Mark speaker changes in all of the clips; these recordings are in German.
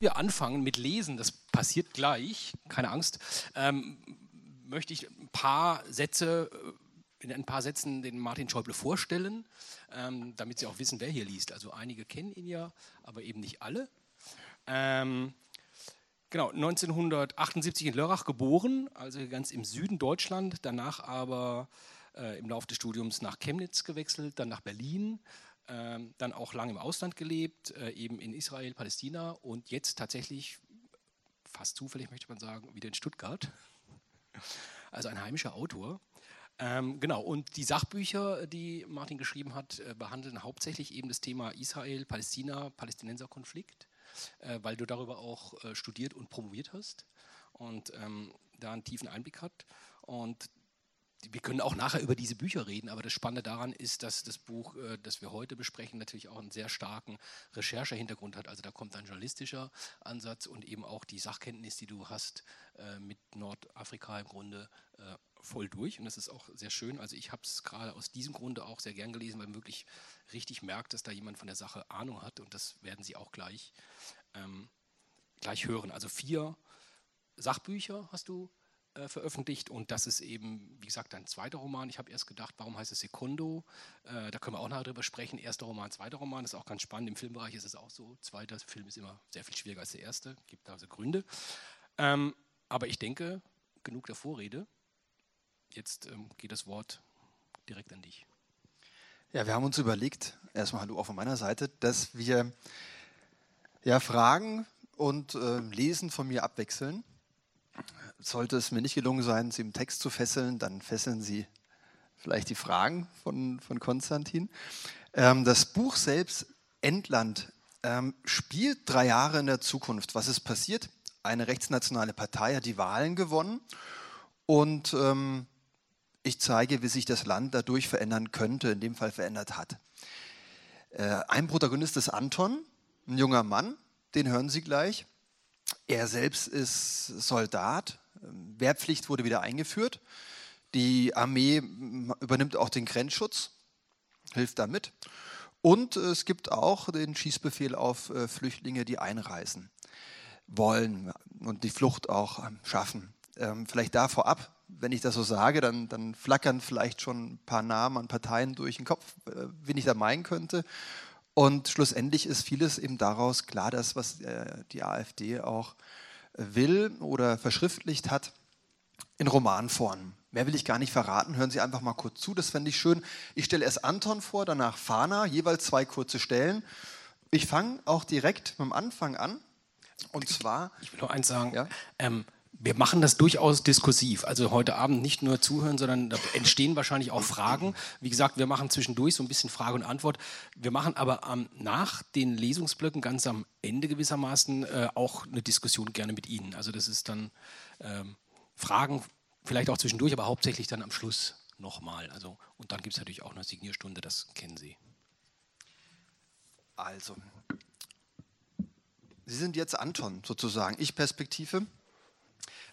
Speaker 1: wir anfangen mit Lesen, das passiert gleich, keine Angst, ähm, möchte ich ein paar Sätze, äh, in ein paar Sätzen den Martin Schäuble vorstellen, ähm, damit Sie auch wissen, wer hier liest. Also einige kennen ihn ja, aber eben nicht alle. Ähm, genau, 1978 in Lörrach geboren, also ganz im Süden Deutschland, danach aber äh, im Laufe des Studiums nach Chemnitz gewechselt, dann nach Berlin, ähm, dann auch lange im Ausland gelebt, äh, eben in Israel, Palästina und jetzt tatsächlich, fast zufällig möchte man sagen, wieder in Stuttgart. Also ein heimischer Autor. Ähm, genau, und die Sachbücher, die Martin geschrieben hat, äh, behandeln hauptsächlich eben das Thema Israel, Palästina, Palästinenserkonflikt, äh, weil du darüber auch äh, studiert und promoviert hast und ähm, da einen tiefen Einblick hat. Und wir können auch nachher über diese Bücher reden, aber das Spannende daran ist, dass das Buch, äh, das wir heute besprechen, natürlich auch einen sehr starken Recherchehintergrund hat. Also da kommt ein journalistischer Ansatz und eben auch die Sachkenntnis, die du hast äh, mit Nordafrika im Grunde äh, voll durch. Und das ist auch sehr schön. Also ich habe es gerade aus diesem Grunde auch sehr gern gelesen, weil man wirklich richtig merkt, dass da jemand von der Sache Ahnung hat. Und das werden Sie auch gleich, ähm, gleich hören. Also vier Sachbücher hast du äh, veröffentlicht und das ist eben, wie gesagt, ein zweiter Roman. Ich habe erst gedacht, warum heißt es Secundo? Äh, da können wir auch nachher drüber sprechen. Erster Roman, zweiter Roman, ist auch ganz spannend. Im Filmbereich ist es auch so. Zweiter Film ist immer sehr viel schwieriger als der erste, gibt also Gründe. Ähm, aber ich denke, genug der Vorrede. Jetzt ähm, geht das Wort direkt an dich.
Speaker 2: Ja, wir haben uns überlegt, erstmal Hallo auch von meiner Seite, dass wir ja, Fragen und äh, Lesen von mir abwechseln sollte es mir nicht gelungen sein, Sie im Text zu fesseln, dann fesseln Sie vielleicht die Fragen von, von Konstantin. Ähm, das Buch selbst, Endland, ähm, spielt drei Jahre in der Zukunft. Was ist passiert? Eine rechtsnationale Partei hat die Wahlen gewonnen und ähm, ich zeige, wie sich das Land dadurch verändern könnte, in dem Fall verändert hat. Äh, ein Protagonist ist Anton, ein junger Mann, den hören Sie gleich. Er selbst ist Soldat, Wehrpflicht wurde wieder eingeführt. Die Armee übernimmt auch den Grenzschutz, hilft damit. Und es gibt auch den Schießbefehl auf äh, Flüchtlinge, die einreisen wollen und die Flucht auch ähm, schaffen. Ähm, vielleicht da vorab, wenn ich das so sage, dann, dann flackern vielleicht schon ein paar Namen an Parteien durch den Kopf, äh, wen ich da meinen könnte. Und schlussendlich ist vieles eben daraus klar, das, was äh, die AfD auch will oder verschriftlicht hat in Romanform. Mehr will ich gar nicht verraten. Hören Sie einfach mal kurz zu. Das fände ich schön. Ich stelle erst Anton vor, danach Fana, jeweils zwei kurze Stellen. Ich fange auch direkt mit dem Anfang an. Und zwar.
Speaker 1: Ich will noch eins sagen. Ja? Ähm, wir machen das durchaus diskursiv. Also heute Abend nicht nur zuhören, sondern da entstehen wahrscheinlich auch Fragen. Wie gesagt, wir machen zwischendurch so ein bisschen Frage und Antwort. Wir machen aber ähm, nach den Lesungsblöcken ganz am Ende gewissermaßen äh, auch eine Diskussion gerne mit Ihnen. Also das ist dann ähm, Fragen, vielleicht auch zwischendurch, aber hauptsächlich dann am Schluss nochmal. Also, und dann gibt es natürlich auch eine Signierstunde, das kennen Sie.
Speaker 2: Also, Sie sind jetzt Anton sozusagen, ich Perspektive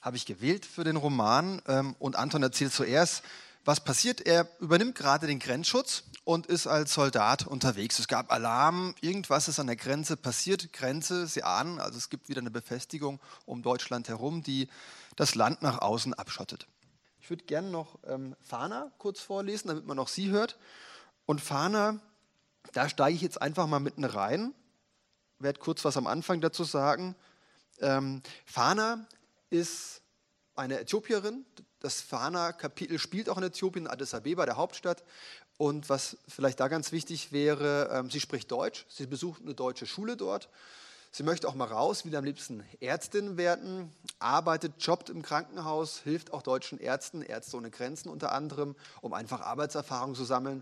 Speaker 2: habe ich gewählt für den Roman. Ähm, und Anton erzählt zuerst, was passiert. Er übernimmt gerade den Grenzschutz und ist als Soldat unterwegs. Es gab Alarm, irgendwas ist an der Grenze passiert. Grenze, Sie ahnen, also es gibt wieder eine Befestigung um Deutschland herum, die das Land nach außen abschottet. Ich würde gerne noch ähm, Fana kurz vorlesen, damit man noch Sie hört. Und Fana, da steige ich jetzt einfach mal mitten rein, werde kurz was am Anfang dazu sagen. Ähm, Fana ist eine Äthiopierin. Das Fana-Kapitel spielt auch in Äthiopien, Addis Abeba, der Hauptstadt. Und was vielleicht da ganz wichtig wäre, ähm, sie spricht Deutsch, sie besucht eine deutsche Schule dort. Sie möchte auch mal raus, will am liebsten Ärztin werden, arbeitet, jobbt im Krankenhaus, hilft auch deutschen Ärzten, Ärzte ohne Grenzen unter anderem, um einfach Arbeitserfahrung zu sammeln.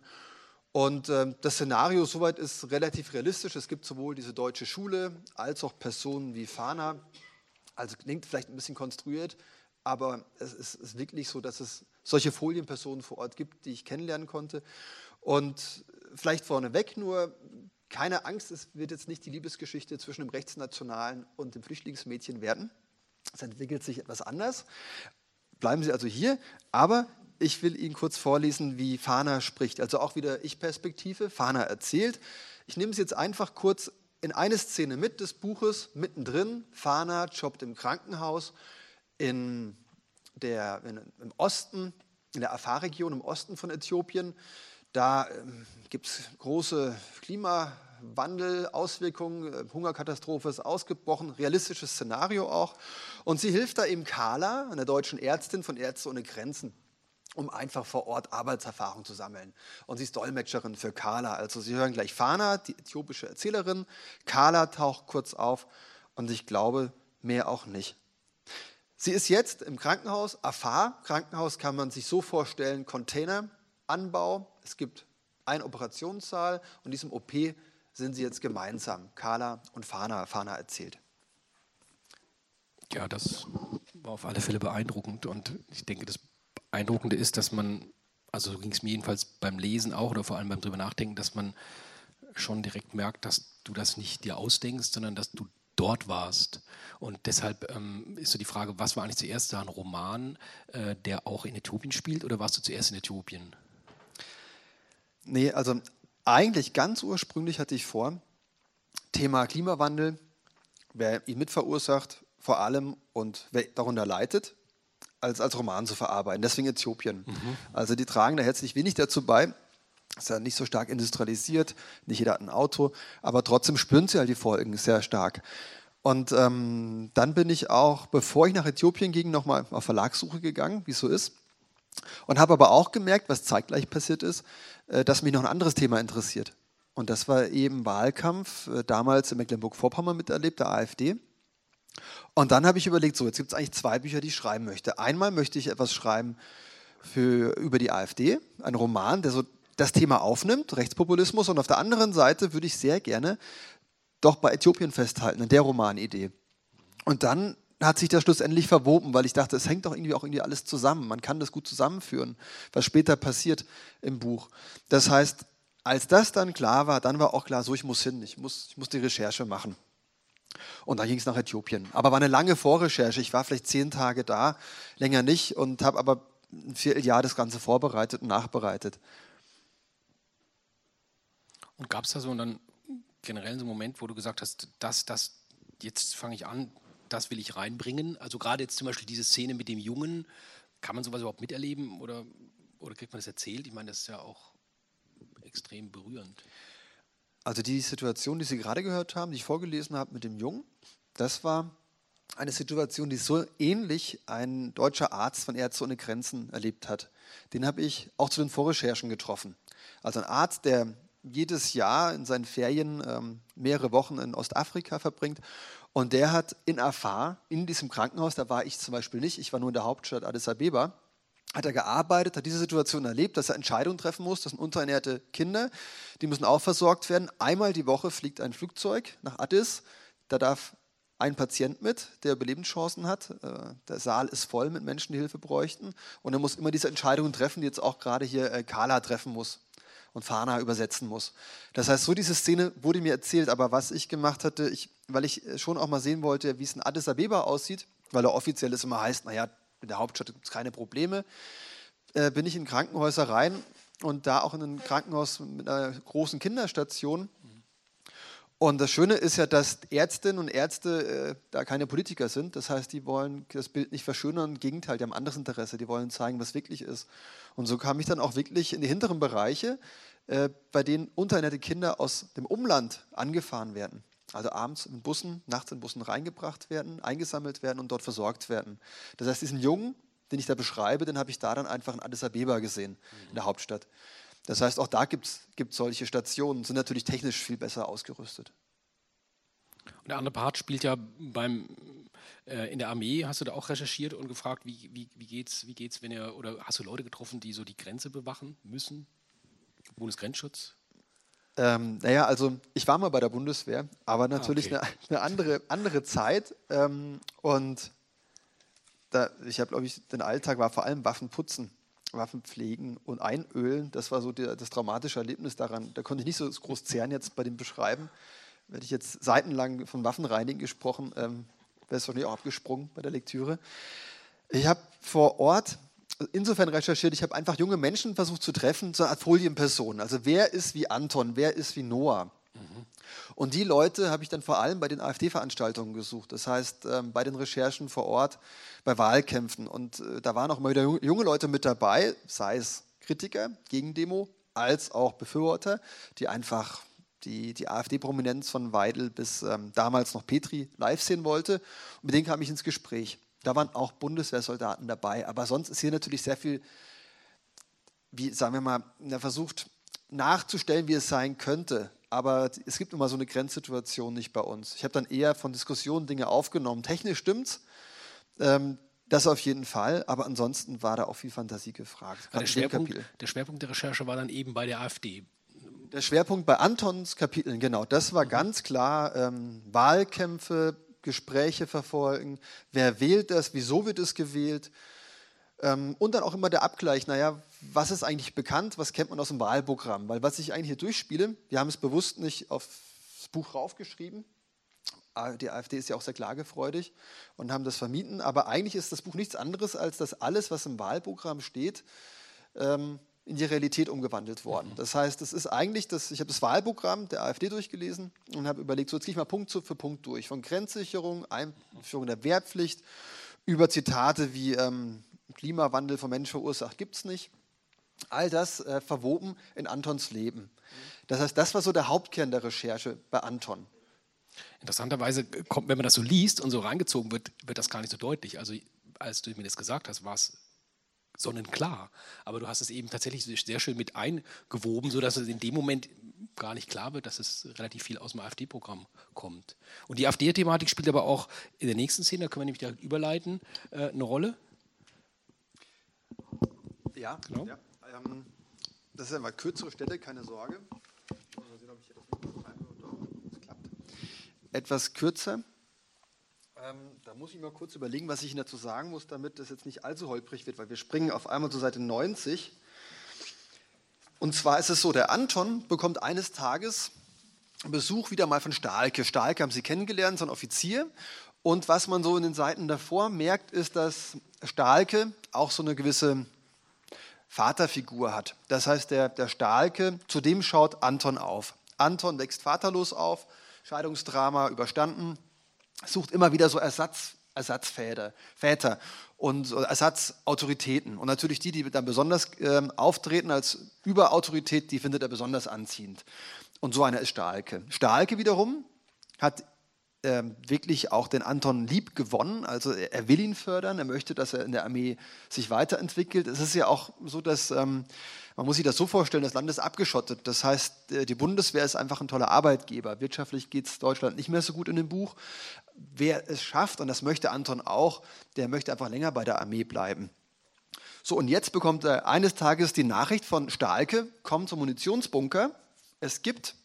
Speaker 2: Und äh, das Szenario soweit ist relativ realistisch. Es gibt sowohl diese deutsche Schule als auch Personen wie Fana, also klingt vielleicht ein bisschen konstruiert, aber es ist, ist wirklich so, dass es solche Folienpersonen vor Ort gibt, die ich kennenlernen konnte. Und vielleicht vorneweg nur, keine Angst, es wird jetzt nicht die Liebesgeschichte zwischen dem Rechtsnationalen und dem Flüchtlingsmädchen werden. Es entwickelt sich etwas anders. Bleiben Sie also hier, aber ich will Ihnen kurz vorlesen, wie Fana spricht. Also auch wieder Ich-Perspektive. Fana erzählt. Ich nehme es jetzt einfach kurz in eine Szene mit des Buches, mittendrin, Fana jobbt im Krankenhaus in der, in, im Osten, in der Afar-Region im Osten von Äthiopien. Da ähm, gibt es große Klimawandel, Auswirkungen, äh, Hungerkatastrophe ist ausgebrochen, realistisches Szenario auch. Und sie hilft da eben Carla, einer deutschen Ärztin von Ärzte ohne Grenzen um einfach vor Ort Arbeitserfahrung zu sammeln. Und sie ist Dolmetscherin für Carla. Also Sie hören gleich Fana, die äthiopische Erzählerin. Carla taucht kurz auf und ich glaube, mehr auch nicht. Sie ist jetzt im Krankenhaus, Afar. Krankenhaus kann man sich so vorstellen, Containeranbau. Es gibt einen Operationssaal und diesem OP sind sie jetzt gemeinsam. Carla und Fana, Fana erzählt.
Speaker 1: Ja, das war auf alle Fälle beeindruckend und ich denke, das Beeindruckende ist, dass man, also so ging es mir jedenfalls beim Lesen auch oder vor allem beim drüber nachdenken, dass man schon direkt merkt, dass du das nicht dir ausdenkst, sondern dass du dort warst. Und deshalb ähm, ist so die Frage, was war eigentlich zuerst da ein Roman, äh, der auch in Äthiopien spielt oder warst du zuerst in Äthiopien?
Speaker 2: Nee, also eigentlich ganz ursprünglich hatte ich vor, Thema Klimawandel, wer ihn mitverursacht, vor allem und wer darunter leidet, als, als Roman zu verarbeiten. Deswegen Äthiopien. Mhm. Also die tragen da herzlich wenig dazu bei. Ist ja nicht so stark industrialisiert, nicht jeder hat ein Auto, aber trotzdem spüren sie halt die Folgen sehr stark. Und ähm, dann bin ich auch, bevor ich nach Äthiopien ging, nochmal auf Verlagssuche gegangen, wie es so ist. Und habe aber auch gemerkt, was zeitgleich passiert ist, äh, dass mich noch ein anderes Thema interessiert. Und das war eben Wahlkampf, äh, damals in Mecklenburg-Vorpommern miterlebt, der AfD. Und dann habe ich überlegt, so, jetzt gibt es eigentlich zwei Bücher, die ich schreiben möchte. Einmal möchte ich etwas schreiben für, über die AfD, ein Roman, der so das Thema aufnimmt, Rechtspopulismus. Und auf der anderen Seite würde ich sehr gerne doch bei Äthiopien festhalten, in der Romanidee. Und dann hat sich das schlussendlich verwoben, weil ich dachte, es hängt doch irgendwie auch irgendwie alles zusammen. Man kann das gut zusammenführen, was später passiert im Buch. Das heißt, als das dann klar war, dann war auch klar, so ich muss hin, ich muss, ich muss die Recherche machen. Und dann ging es nach Äthiopien. Aber war eine lange Vorrecherche. Ich war vielleicht zehn Tage da, länger nicht und habe aber ein Vierteljahr das Ganze vorbereitet und nachbereitet.
Speaker 1: Und gab es da so dann generell so einen Moment, wo du gesagt hast, das, das, jetzt fange ich an, das will ich reinbringen? Also gerade jetzt zum Beispiel diese Szene mit dem Jungen, kann man sowas überhaupt miterleben oder, oder kriegt man das erzählt? Ich meine, das ist ja auch extrem berührend.
Speaker 2: Also die Situation, die Sie gerade gehört haben, die ich vorgelesen habe mit dem Jungen, das war eine Situation, die so ähnlich ein deutscher Arzt von Ärzte ohne Grenzen erlebt hat. Den habe ich auch zu den Vorrecherchen getroffen. Also ein Arzt, der jedes Jahr in seinen Ferien ähm, mehrere Wochen in Ostafrika verbringt. Und der hat in Afar, in diesem Krankenhaus, da war ich zum Beispiel nicht, ich war nur in der Hauptstadt Addis Abeba, hat er gearbeitet, hat diese Situation erlebt, dass er Entscheidungen treffen muss. Das sind unterernährte Kinder, die müssen auch versorgt werden. Einmal die Woche fliegt ein Flugzeug nach Addis. Da darf ein Patient mit, der Überlebenschancen hat. Äh, der Saal ist voll mit Menschen, die Hilfe bräuchten. Und er muss immer diese Entscheidungen treffen, die jetzt auch gerade hier äh, Carla treffen muss und Fana übersetzen muss. Das heißt, so diese Szene wurde mir erzählt, aber was ich gemacht hatte, ich, weil ich schon auch mal sehen wollte, wie es in Addis Abeba aussieht, weil er offiziell es immer heißt, naja, in der Hauptstadt gibt es keine Probleme, äh, bin ich in Krankenhäuser rein und da auch in ein Krankenhaus mit einer großen Kinderstation. Und das Schöne ist ja, dass Ärztinnen und Ärzte äh, da keine Politiker sind. Das heißt, die wollen das Bild nicht verschönern. Im Gegenteil, die haben anderes Interesse. Die wollen zeigen, was wirklich ist. Und so kam ich dann auch wirklich in die hinteren Bereiche, äh, bei denen unterernährte Kinder aus dem Umland angefahren werden also abends in Bussen, nachts in Bussen reingebracht werden, eingesammelt werden und dort versorgt werden. Das heißt, diesen Jungen, den ich da beschreibe, den habe ich da dann einfach in Addis Abeba gesehen, mhm. in der Hauptstadt. Das heißt, auch da gibt es solche Stationen, sind natürlich technisch viel besser ausgerüstet.
Speaker 1: Und der andere Part spielt ja beim, äh, in der Armee, hast du da auch recherchiert und gefragt, wie, wie, wie geht's, wie geht's, wenn ihr, oder hast du Leute getroffen, die so die Grenze bewachen müssen? Bundesgrenzschutz?
Speaker 2: Ähm, naja, also ich war mal bei der Bundeswehr, aber natürlich ah, okay. eine, eine, andere, andere Zeit. Ähm, und da, ich habe, glaube ich, den Alltag war vor allem Waffen putzen, Waffen pflegen und einölen. Das war so die, das traumatische Erlebnis daran. Da konnte ich nicht so groß zehren jetzt bei dem Beschreiben. Hätte ich jetzt seitenlang von Waffenreinigen gesprochen, ähm, wäre es wahrscheinlich auch abgesprungen bei der Lektüre. Ich habe vor Ort insofern recherchiert, ich habe einfach junge Menschen versucht zu treffen, so eine Art Folienperson. Also wer ist wie Anton, wer ist wie Noah? Mhm. Und die Leute habe ich dann vor allem bei den AfD-Veranstaltungen gesucht. Das heißt, ähm, bei den Recherchen vor Ort, bei Wahlkämpfen. Und äh, da waren auch mal wieder junge Leute mit dabei, sei es Kritiker, Gegendemo, als auch Befürworter, die einfach die, die AfD-Prominenz von Weidel bis ähm, damals noch Petri live sehen wollte. Und mit denen kam ich ins Gespräch. Da waren auch Bundeswehrsoldaten dabei. Aber sonst ist hier natürlich sehr viel, wie sagen wir mal, versucht nachzustellen, wie es sein könnte. Aber es gibt immer so eine Grenzsituation nicht bei uns. Ich habe dann eher von Diskussionen Dinge aufgenommen. Technisch stimmt's. Ähm, das auf jeden Fall, aber ansonsten war da auch viel Fantasie gefragt.
Speaker 1: Der Schwerpunkt, der Schwerpunkt, der Recherche war dann eben bei der AfD.
Speaker 2: Der Schwerpunkt bei Antons Kapiteln, genau, das war mhm. ganz klar ähm, Wahlkämpfe, Gespräche verfolgen, wer wählt das, wieso wird es gewählt? Ähm, und dann auch immer der Abgleich, naja, was ist eigentlich bekannt, was kennt man aus dem Wahlprogramm, weil was ich eigentlich hier durchspiele, wir haben es bewusst nicht aufs Buch raufgeschrieben, die AfD ist ja auch sehr klagefreudig und haben das vermieden. Aber eigentlich ist das Buch nichts anderes, als dass alles, was im Wahlprogramm steht, ähm, in die Realität umgewandelt worden. Mhm. Das heißt, es ist eigentlich das, ich habe das Wahlprogramm der AfD durchgelesen und habe überlegt, so jetzt gehe ich mal Punkt für Punkt durch. Von Grenzsicherung, Einführung der Wehrpflicht, über Zitate wie ähm, Klimawandel von Menschen verursacht, gibt es nicht. All das äh, verwoben in Antons Leben. Mhm. Das heißt, das war so der Hauptkern der Recherche bei Anton.
Speaker 1: Interessanterweise kommt, wenn man das so liest und so reingezogen wird, wird das gar nicht so deutlich. Also als du mir das gesagt hast, war es sonnenklar. Aber du hast es eben tatsächlich sehr schön mit eingewoben, sodass es in dem Moment gar nicht klar wird, dass es relativ viel aus dem AfD-Programm kommt. Und die AfD-Thematik spielt aber auch in der nächsten Szene, da können wir nämlich direkt überleiten, äh, eine Rolle.
Speaker 2: Ja, genau. Ja, ähm, das sind mal kürzere Städte, keine Sorge. Mal sehen, ob ich etwas kürzer. Ähm, da muss ich mal kurz überlegen, was ich Ihnen dazu sagen muss, damit das jetzt nicht allzu holprig wird, weil wir springen auf einmal zur Seite 90. Und zwar ist es so, der Anton bekommt eines Tages Besuch wieder mal von Stahlke. Stahlke haben Sie kennengelernt, so ein Offizier. Und was man so in den Seiten davor merkt, ist, dass Stahlke auch so eine gewisse Vaterfigur hat. Das heißt, der, der Stahlke, zu dem schaut Anton auf. Anton wächst vaterlos auf, Scheidungsdrama überstanden, sucht immer wieder so Ersatz, Ersatzväter Väter und Ersatzautoritäten. Und natürlich die, die dann besonders äh, auftreten als Überautorität, die findet er besonders anziehend. Und so einer ist Stahlke. Stahlke wiederum hat ähm, wirklich auch den Anton lieb gewonnen. Also er, er, will ihn fördern, er möchte, dass er in der Armee sich weiterentwickelt. Es ist ja auch so, dass ähm, man muss sich das so vorstellen, das Land ist abgeschottet. Das heißt, äh, die Bundeswehr ist einfach ein toller Arbeitgeber. Wirtschaftlich geht es Deutschland nicht mehr so gut in dem Buch. Wer es schafft, und das möchte Anton auch, der möchte einfach länger bei der Armee bleiben. So, und jetzt bekommt er eines Tages die Nachricht von Stahlke, komm zum Munitionsbunker. Es gibt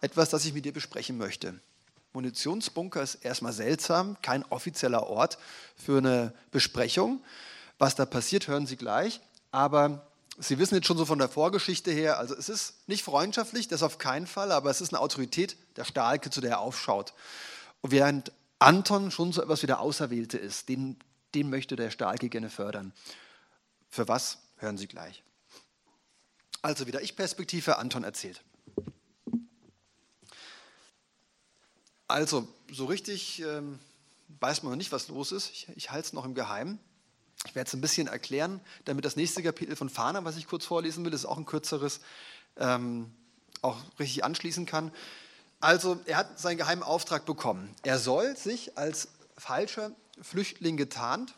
Speaker 2: etwas, das ich mit dir besprechen möchte. Munitionsbunker ist erstmal seltsam, kein offizieller Ort für eine Besprechung. Was da passiert, hören Sie gleich. Aber Sie wissen jetzt schon so von der Vorgeschichte her, also es ist nicht freundschaftlich, das auf keinen Fall, aber es ist eine Autorität der Stahlke, zu der er aufschaut. Und während Anton schon so etwas wie der Auserwählte ist, den, den möchte der Stahlke gerne fördern. Für was, hören Sie gleich. Also wieder Ich-Perspektive, Anton erzählt. Also, so richtig ähm, weiß man noch nicht, was los ist. Ich, ich halte es noch im Geheimen. Ich werde es ein bisschen erklären, damit das nächste Kapitel von Fahner, was ich kurz vorlesen will, ist auch ein kürzeres, ähm, auch richtig anschließen kann. Also, er hat seinen geheimen Auftrag bekommen. Er soll sich als falscher Flüchtling getarnt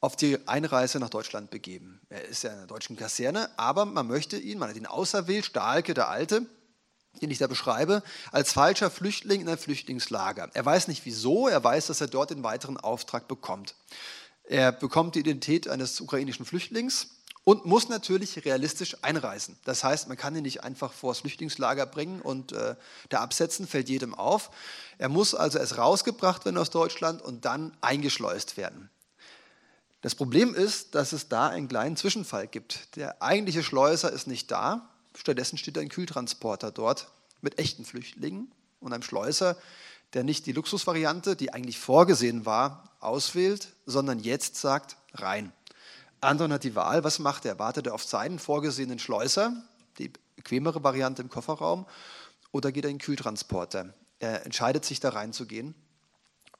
Speaker 2: auf die Einreise nach Deutschland begeben. Er ist ja in der deutschen Kaserne, aber man möchte ihn, man hat ihn auserwählt, Stahlke, der Alte, den ich da beschreibe, als falscher Flüchtling in ein Flüchtlingslager. Er weiß nicht wieso, er weiß, dass er dort den weiteren Auftrag bekommt. Er bekommt die Identität eines ukrainischen Flüchtlings und muss natürlich realistisch einreisen. Das heißt, man kann ihn nicht einfach vor das Flüchtlingslager bringen und äh, da absetzen, fällt jedem auf. Er muss also erst rausgebracht werden aus Deutschland und dann eingeschleust werden. Das Problem ist, dass es da einen kleinen Zwischenfall gibt. Der eigentliche Schleuser ist nicht da, stattdessen steht ein Kühltransporter dort mit echten Flüchtlingen und einem Schleuser, der nicht die Luxusvariante, die eigentlich vorgesehen war, auswählt, sondern jetzt sagt, rein. Anton hat die Wahl, was macht er? Wartet er auf seinen vorgesehenen Schleuser? Die bequemere Variante im Kofferraum oder geht er in den Kühltransporter. Er entscheidet sich da reinzugehen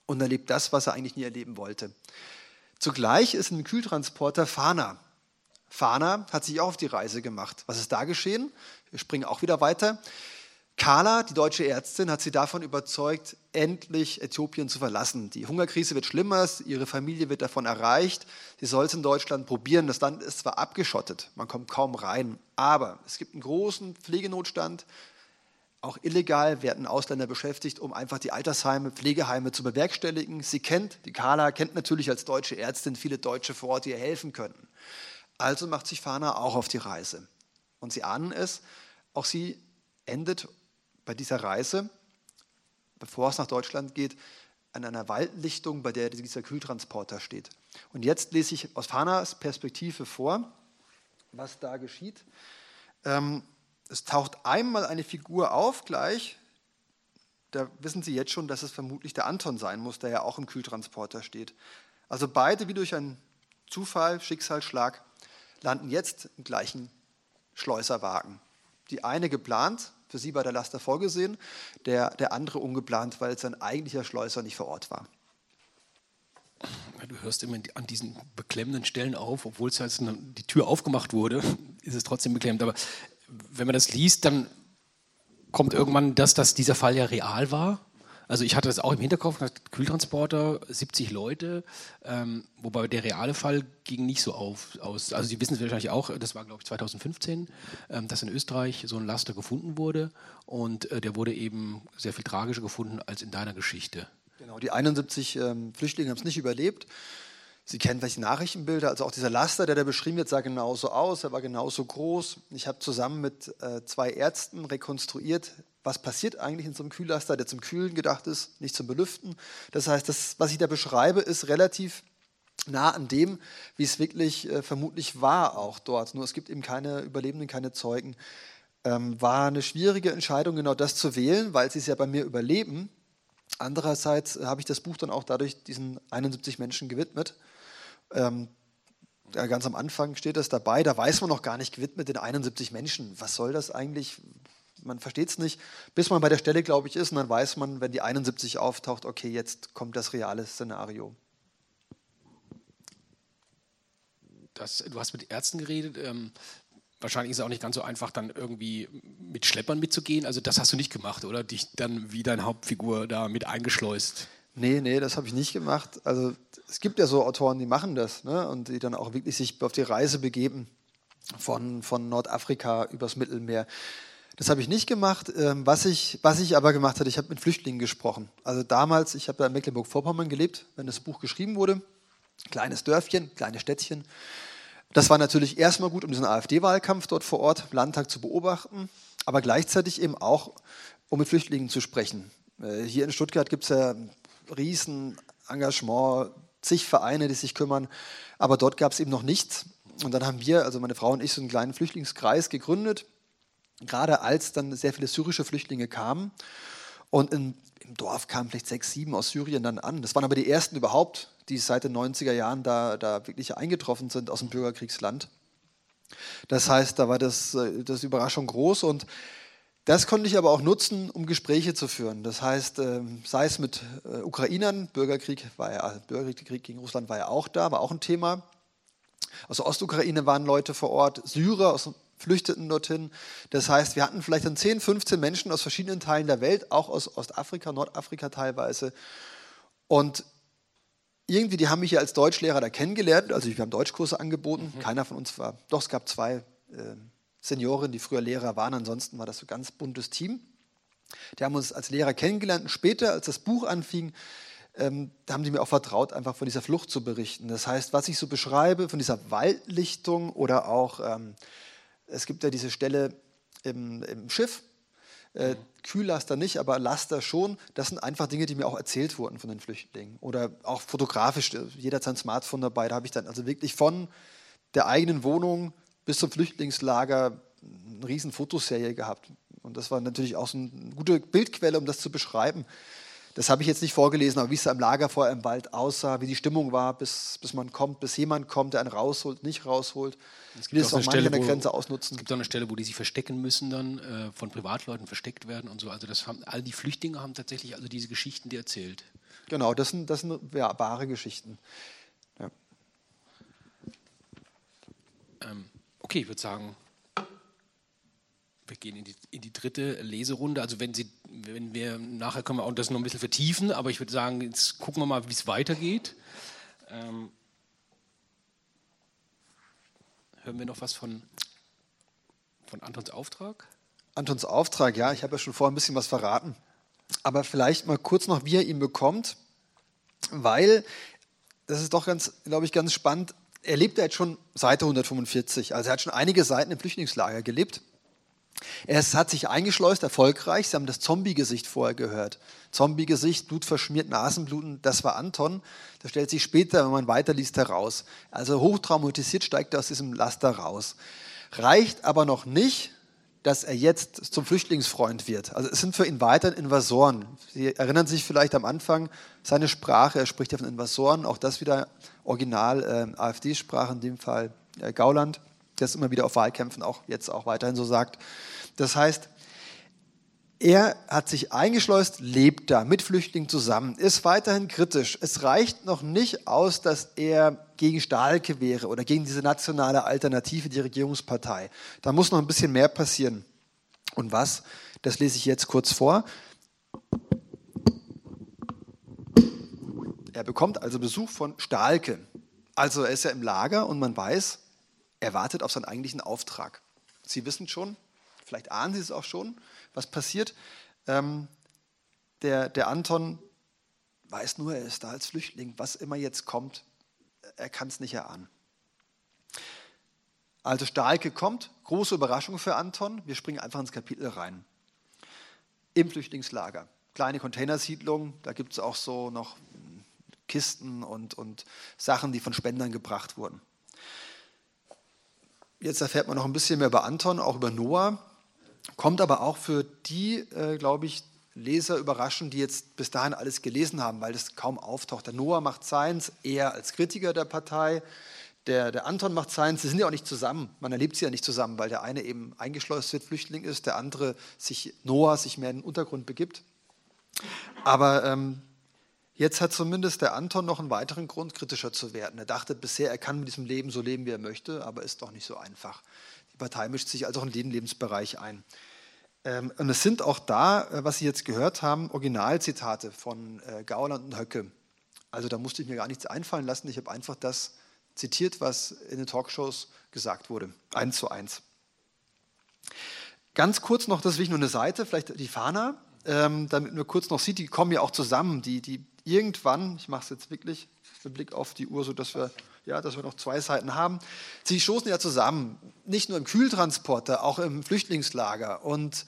Speaker 2: und erlebt das, was er eigentlich nie erleben wollte. Zugleich ist im Kühltransporter Fana. Fana hat sich auch auf die Reise gemacht. Was ist da geschehen? Wir springen auch wieder weiter. Carla, die deutsche Ärztin, hat sie davon überzeugt, endlich Äthiopien zu verlassen. Die Hungerkrise wird schlimmer, ihre Familie wird davon erreicht. Sie soll es in Deutschland probieren. Das Land ist zwar abgeschottet, man kommt kaum rein, aber es gibt einen großen Pflegenotstand. Auch illegal werden Ausländer beschäftigt, um einfach die Altersheime, Pflegeheime zu bewerkstelligen. Sie kennt, die Carla kennt natürlich als deutsche Ärztin viele Deutsche vor Ort, die ihr helfen können. Also macht sich Fana auch auf die Reise. Und Sie ahnen es, auch sie endet bei dieser Reise, bevor es nach Deutschland geht, an einer Waldlichtung, bei der dieser Kühltransporter steht. Und jetzt lese ich aus Fanas Perspektive vor, was da geschieht. Ähm, es taucht einmal eine Figur auf gleich, da wissen Sie jetzt schon, dass es vermutlich der Anton sein muss, der ja auch im Kühltransporter steht. Also beide, wie durch einen Zufall, Schicksalsschlag, landen jetzt im gleichen Schleuserwagen. Die eine geplant, für sie bei der Laster vorgesehen, der, der andere ungeplant, weil sein eigentlicher Schleuser nicht vor Ort war.
Speaker 1: Du hörst immer an diesen beklemmenden Stellen auf, obwohl es jetzt die Tür aufgemacht wurde, ist es trotzdem beklemmend. Aber wenn man das liest, dann kommt irgendwann, dass das, dieser Fall ja real war also ich hatte das auch im Hinterkopf, Kühltransporter, 70 Leute, ähm, wobei der reale Fall ging nicht so auf, aus. Also Sie wissen es wahrscheinlich auch, das war glaube ich 2015, ähm, dass in Österreich so ein Laster gefunden wurde und äh, der wurde eben sehr viel tragischer gefunden als in deiner Geschichte.
Speaker 2: Genau, die 71 ähm, Flüchtlinge haben es nicht überlebt. Sie kennen vielleicht Nachrichtenbilder, also auch dieser Laster, der da beschrieben wird, sah genauso aus, er war genauso groß. Ich habe zusammen mit äh, zwei Ärzten rekonstruiert, was passiert eigentlich in so einem Kühllaster, der zum Kühlen gedacht ist, nicht zum Belüften. Das heißt, das, was ich da beschreibe, ist relativ nah an dem, wie es wirklich äh, vermutlich war auch dort. Nur es gibt eben keine Überlebenden, keine Zeugen. Ähm, war eine schwierige Entscheidung, genau das zu wählen, weil sie es ja bei mir überleben. Andererseits habe ich das Buch dann auch dadurch diesen 71 Menschen gewidmet. Ähm, ja, ganz am Anfang steht das dabei, da weiß man noch gar nicht gewidmet den 71 Menschen. Was soll das eigentlich? man versteht es nicht, bis man bei der Stelle, glaube ich, ist und dann weiß man, wenn die 71 auftaucht, okay, jetzt kommt das reale Szenario.
Speaker 1: Das, du hast mit Ärzten geredet. Ähm, wahrscheinlich ist es auch nicht ganz so einfach, dann irgendwie mit Schleppern mitzugehen. Also das hast du nicht gemacht, oder? Dich dann wie deine Hauptfigur da mit eingeschleust.
Speaker 2: Nee, nee, das habe ich nicht gemacht. Also es gibt ja so Autoren, die machen das ne? und die dann auch wirklich sich auf die Reise begeben von, von Nordafrika übers Mittelmeer. Das habe ich nicht gemacht. Ähm, was ich, was ich aber gemacht habe, ich habe mit Flüchtlingen gesprochen. Also damals, ich habe ja in Mecklenburg-Vorpommern gelebt, wenn das Buch geschrieben wurde. Kleines Dörfchen, kleines Städtchen. Das war natürlich erstmal gut, um diesen AfD-Wahlkampf dort vor Ort, Landtag zu beobachten, aber gleichzeitig eben auch, um mit Flüchtlingen zu sprechen. Äh, hier in Stuttgart gibt es ja riesen Engagement, zig Vereine, die sich kümmern, aber dort gab es eben noch nichts. Und dann haben wir, also meine Frau und ich, so einen kleinen Flüchtlingskreis gegründet, gerade als dann sehr viele syrische Flüchtlinge kamen. Und in, im Dorf kamen vielleicht sechs, sieben aus Syrien dann an. Das waren aber die ersten überhaupt, die seit den 90er Jahren da, da wirklich eingetroffen sind aus dem Bürgerkriegsland. Das heißt, da war das, äh, das Überraschung groß und das konnte ich aber auch nutzen, um Gespräche zu führen. Das heißt, ähm, sei es mit äh, Ukrainern, Bürgerkrieg, war ja, Bürgerkrieg gegen Russland war ja auch da, war auch ein Thema. Aus der Ostukraine waren Leute vor Ort, Syrer aus flüchteten dorthin. Das heißt, wir hatten vielleicht dann 10, 15 Menschen aus verschiedenen Teilen der Welt, auch aus Ostafrika, Nordafrika teilweise. Und irgendwie, die haben mich ja als Deutschlehrer da kennengelernt. Also wir haben Deutschkurse angeboten. Mhm. Keiner von uns war, doch es gab zwei äh, Senioren, die früher Lehrer waren. Ansonsten war das so ein ganz buntes Team. Die haben uns als Lehrer kennengelernt und später, als das Buch anfing, ähm, da haben die mir auch vertraut, einfach von dieser Flucht zu berichten. Das heißt, was ich so beschreibe, von dieser Waldlichtung oder auch ähm, es gibt ja diese Stelle im, im Schiff, äh, Kühllaster nicht, aber Laster schon. Das sind einfach Dinge, die mir auch erzählt wurden von den Flüchtlingen. Oder auch fotografisch, jeder hat sein Smartphone dabei. Da habe ich dann also wirklich von der eigenen Wohnung bis zum Flüchtlingslager eine riesen Fotoserie gehabt. Und das war natürlich auch so eine gute Bildquelle, um das zu beschreiben. Das habe ich jetzt nicht vorgelesen, aber wie es da im Lager vorher im Wald aussah, wie die Stimmung war, bis, bis man kommt, bis jemand kommt, der einen rausholt, nicht rausholt.
Speaker 1: Es gibt
Speaker 2: das
Speaker 1: auch
Speaker 2: auch manche
Speaker 1: Stelle,
Speaker 2: an der Grenze ausnutzen.
Speaker 1: Es gibt auch eine Stelle, wo die sich verstecken müssen, dann äh, von Privatleuten versteckt werden und so. Also das haben, all die Flüchtlinge haben tatsächlich also diese Geschichten die erzählt.
Speaker 2: Genau, das sind, das sind ja, wahre Geschichten. Ja.
Speaker 1: Ähm, okay, ich würde sagen, wir gehen in die, in die dritte Leserunde. Also wenn Sie, wenn wir nachher können wir auch das noch ein bisschen vertiefen, aber ich würde sagen, jetzt gucken wir mal, wie es weitergeht. Ähm, hören wir noch was von, von Antons Auftrag?
Speaker 2: Antons Auftrag, ja, ich habe ja schon vorher ein bisschen was verraten. Aber vielleicht mal kurz noch, wie er ihn bekommt, weil das ist doch ganz, glaube ich, ganz spannend. Er lebt jetzt schon Seite 145, also er hat schon einige Seiten im Flüchtlingslager gelebt. Er hat sich eingeschleust, erfolgreich. Sie haben das Zombie-Gesicht vorher gehört. Zombie-Gesicht, blutverschmiert, Nasenbluten, das war Anton. Das stellt sich später, wenn man weiterliest, heraus. Also hochtraumatisiert steigt er aus diesem Laster raus. Reicht aber noch nicht, dass er jetzt zum Flüchtlingsfreund wird. Also es sind für ihn weiterhin Invasoren. Sie erinnern sich vielleicht am Anfang seine Sprache, er spricht ja von Invasoren, auch das wieder original äh, AfD-Sprache, in dem Fall äh, Gauland, der es immer wieder auf Wahlkämpfen auch jetzt auch weiterhin so sagt. Das heißt, er hat sich eingeschleust, lebt da mit Flüchtlingen zusammen, ist weiterhin kritisch. Es reicht noch nicht aus, dass er gegen Stahlke wäre oder gegen diese nationale Alternative, die Regierungspartei. Da muss noch ein bisschen mehr passieren. Und was? Das lese ich jetzt kurz vor. Er bekommt also Besuch von Stahlke. Also er ist ja im Lager und man weiß, er wartet auf seinen eigentlichen Auftrag. Sie wissen schon, vielleicht ahnen Sie es auch schon, was passiert. Ähm, der, der Anton weiß nur, er ist da als Flüchtling. Was immer jetzt kommt, er kann es nicht erahnen. Also Stahlke kommt, große Überraschung für Anton. Wir springen einfach ins Kapitel rein. Im Flüchtlingslager. Kleine Containersiedlung, da gibt es auch so noch Kisten und, und Sachen, die von Spendern gebracht wurden. Jetzt erfährt man noch ein bisschen mehr über Anton, auch über Noah. Kommt aber auch für die, äh, glaube ich, Leser überraschen, die jetzt bis dahin alles gelesen haben, weil das kaum auftaucht. Der Noah macht seins eher als Kritiker der Partei. Der, der Anton macht seins. Sie sind ja auch nicht zusammen. Man erlebt sie ja nicht zusammen, weil der eine eben eingeschleust wird, Flüchtling ist, der andere sich, Noah, sich mehr in den Untergrund begibt. Aber ähm, jetzt hat zumindest der Anton noch einen weiteren Grund, kritischer zu werden. Er dachte bisher, er kann mit diesem Leben so leben, wie er möchte, aber ist doch nicht so einfach. Partei mischt sich also auch in den Lebensbereich ein. Ähm, und es sind auch da, äh, was Sie jetzt gehört haben, Originalzitate von äh, Gauland und Höcke. Also da musste ich mir gar nichts einfallen lassen. Ich habe einfach das zitiert, was in den Talkshows gesagt wurde. Eins zu eins. Ganz kurz noch, das ist wirklich nur eine Seite, vielleicht die Fana, ähm, damit man kurz noch sieht, die kommen ja auch zusammen, die, die irgendwann, ich mache es jetzt wirklich mit Blick auf die Uhr, so dass wir, ja, dass wir noch zwei Seiten haben, sie stoßen ja zusammen, nicht nur im Kühltransporter, auch im Flüchtlingslager und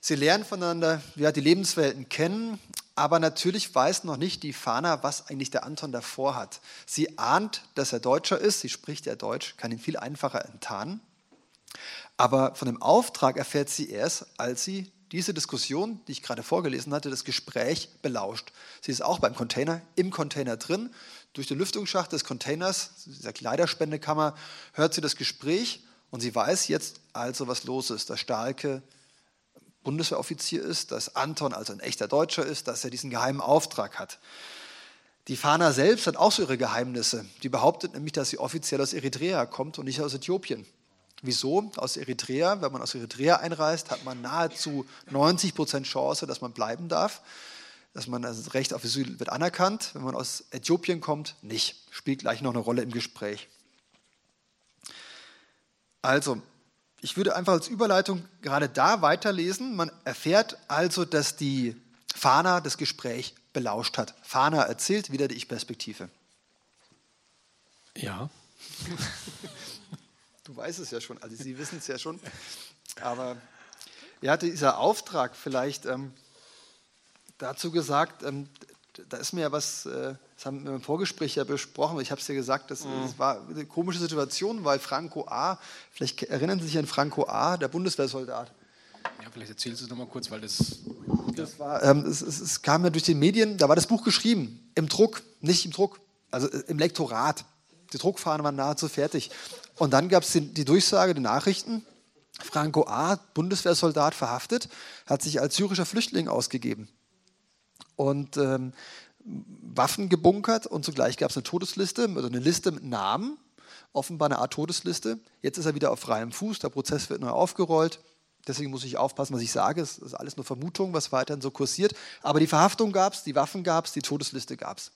Speaker 2: sie lernen voneinander ja, die Lebenswelten kennen, aber natürlich weiß noch nicht die Fana, was eigentlich der Anton davor hat. Sie ahnt, dass er Deutscher ist, sie spricht ja Deutsch, kann ihn viel einfacher enttarnen. Aber von dem Auftrag erfährt sie erst, als sie diese Diskussion, die ich gerade vorgelesen hatte, das Gespräch belauscht. Sie ist auch beim Container, im Container drin. Durch den Lüftungsschacht des Containers, dieser Kleiderspendekammer, hört sie das Gespräch und sie weiß jetzt also, was los ist. Dass Stahlke Bundeswehroffizier ist, dass Anton also ein echter Deutscher ist, dass er diesen geheimen Auftrag hat. Die Fana selbst hat auch so ihre Geheimnisse. Die behauptet nämlich, dass sie offiziell aus Eritrea kommt und nicht aus Äthiopien. Wieso? Aus Eritrea, wenn man aus Eritrea einreist, hat man nahezu 90 Prozent Chance, dass man bleiben darf. Dass man das Recht auf Asyl wird anerkannt. Wenn man aus Äthiopien kommt, nicht. Spielt gleich noch eine Rolle im Gespräch. Also, ich würde einfach als Überleitung gerade da weiterlesen. Man erfährt also, dass die Fana das Gespräch belauscht hat. Fana erzählt wieder die Ich-Perspektive.
Speaker 1: Ja.
Speaker 2: Du weißt es ja schon, also Sie wissen es ja schon. Aber er hatte dieser Auftrag vielleicht ähm, dazu gesagt, ähm, da ist mir ja was, äh, das haben wir im Vorgespräch ja besprochen, ich habe es ja gesagt, das, das, war eine komische Situation, weil Franco A., vielleicht erinnern Sie sich an Franco A., der Bundeswehrsoldat,
Speaker 1: Ja, vielleicht erzählst du es nochmal kurz, weil das.
Speaker 2: das war, ähm, es, es, es, kam ja durch die Medien, da war das Buch geschrieben, im Druck, nicht im Druck, also äh, im Lektorat. Die Druckfahnen waren nahezu fertig. Und dann gab es die, die Durchsage, die Nachrichten. Franco A., Bundeswehrsoldat, verhaftet, hat sich als syrischer Flüchtling ausgegeben. Und ähm, Waffen gebunkert und zugleich gab es eine Todesliste, also eine Liste mit Namen, offenbar eine Art Todesliste. Jetzt ist er wieder auf freiem Fuß, der Prozess wird neu aufgerollt. Deswegen muss ich aufpassen, was ich sage. Es ist alles nur Vermutung, was weiterhin so kursiert. Aber die Verhaftung gab es, die Waffen gab es, die Todesliste gab es.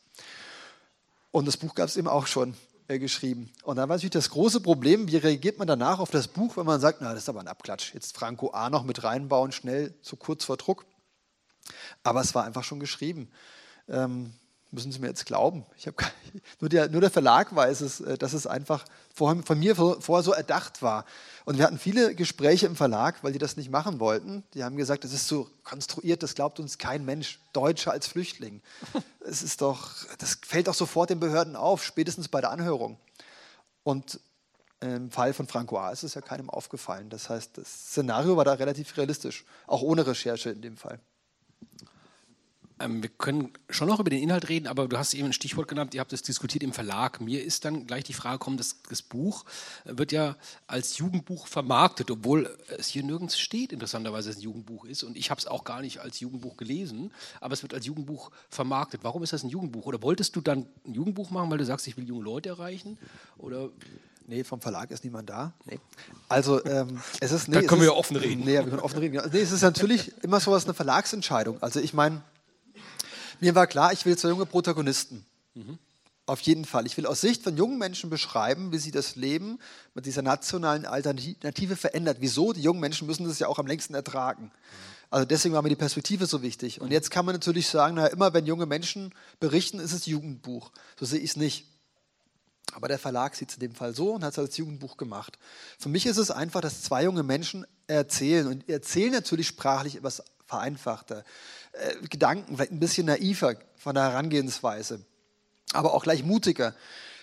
Speaker 2: Und das Buch gab es eben auch schon äh, geschrieben. Und dann war natürlich das große Problem, wie reagiert man danach auf das Buch, wenn man sagt, na, das ist aber ein Abklatsch. Jetzt Franco A noch mit reinbauen, schnell, zu kurz vor Druck. Aber es war einfach schon geschrieben. Ähm, müssen Sie mir jetzt glauben. Ich nur, der, nur der Verlag weiß es, äh, dass es einfach vor, von mir vorher so erdacht war. Und wir hatten viele Gespräche im Verlag, weil die das nicht machen wollten. Die haben gesagt, das ist so konstruiert, das glaubt uns kein Mensch. Deutscher als Flüchtling. Es ist doch, das fällt doch sofort den Behörden auf, spätestens bei der Anhörung. Und im Fall von Franco A. ist es ja keinem aufgefallen. Das heißt, das Szenario war da relativ realistisch, auch ohne Recherche in dem Fall.
Speaker 1: Ähm, wir können schon noch über den Inhalt reden, aber du hast eben ein Stichwort genannt, ihr habt es diskutiert im Verlag. Mir ist dann gleich die Frage gekommen, das, das Buch wird ja als Jugendbuch vermarktet, obwohl es hier nirgends steht, interessanterweise, dass es ein Jugendbuch ist. Und ich habe es auch gar nicht als Jugendbuch gelesen, aber es wird als Jugendbuch vermarktet. Warum ist das ein Jugendbuch? Oder wolltest du dann ein Jugendbuch machen, weil du sagst, ich will junge Leute erreichen? Oder
Speaker 2: Nee, vom Verlag ist niemand da. Nee. Also ähm, es ist.
Speaker 1: Nee, da können wir ja offen reden.
Speaker 2: Nee, wir können offen reden. Nee, es ist natürlich immer so was eine Verlagsentscheidung. Also ich meine, mir war klar, ich will zwei junge Protagonisten. Mhm. Auf jeden Fall. Ich will aus Sicht von jungen Menschen beschreiben, wie sie das Leben mit dieser nationalen Alternative verändert. Wieso? Die jungen Menschen müssen das ja auch am längsten ertragen. Also deswegen war mir die Perspektive so wichtig. Und jetzt kann man natürlich sagen, na, immer wenn junge Menschen berichten, ist es Jugendbuch. So sehe ich es nicht. Aber der Verlag sieht es in dem Fall so und hat es als Jugendbuch gemacht. Für mich ist es einfach, dass zwei junge Menschen erzählen und erzählen natürlich sprachlich etwas vereinfachter. Äh, Gedanken, vielleicht ein bisschen naiver von der Herangehensweise, aber auch gleich mutiger.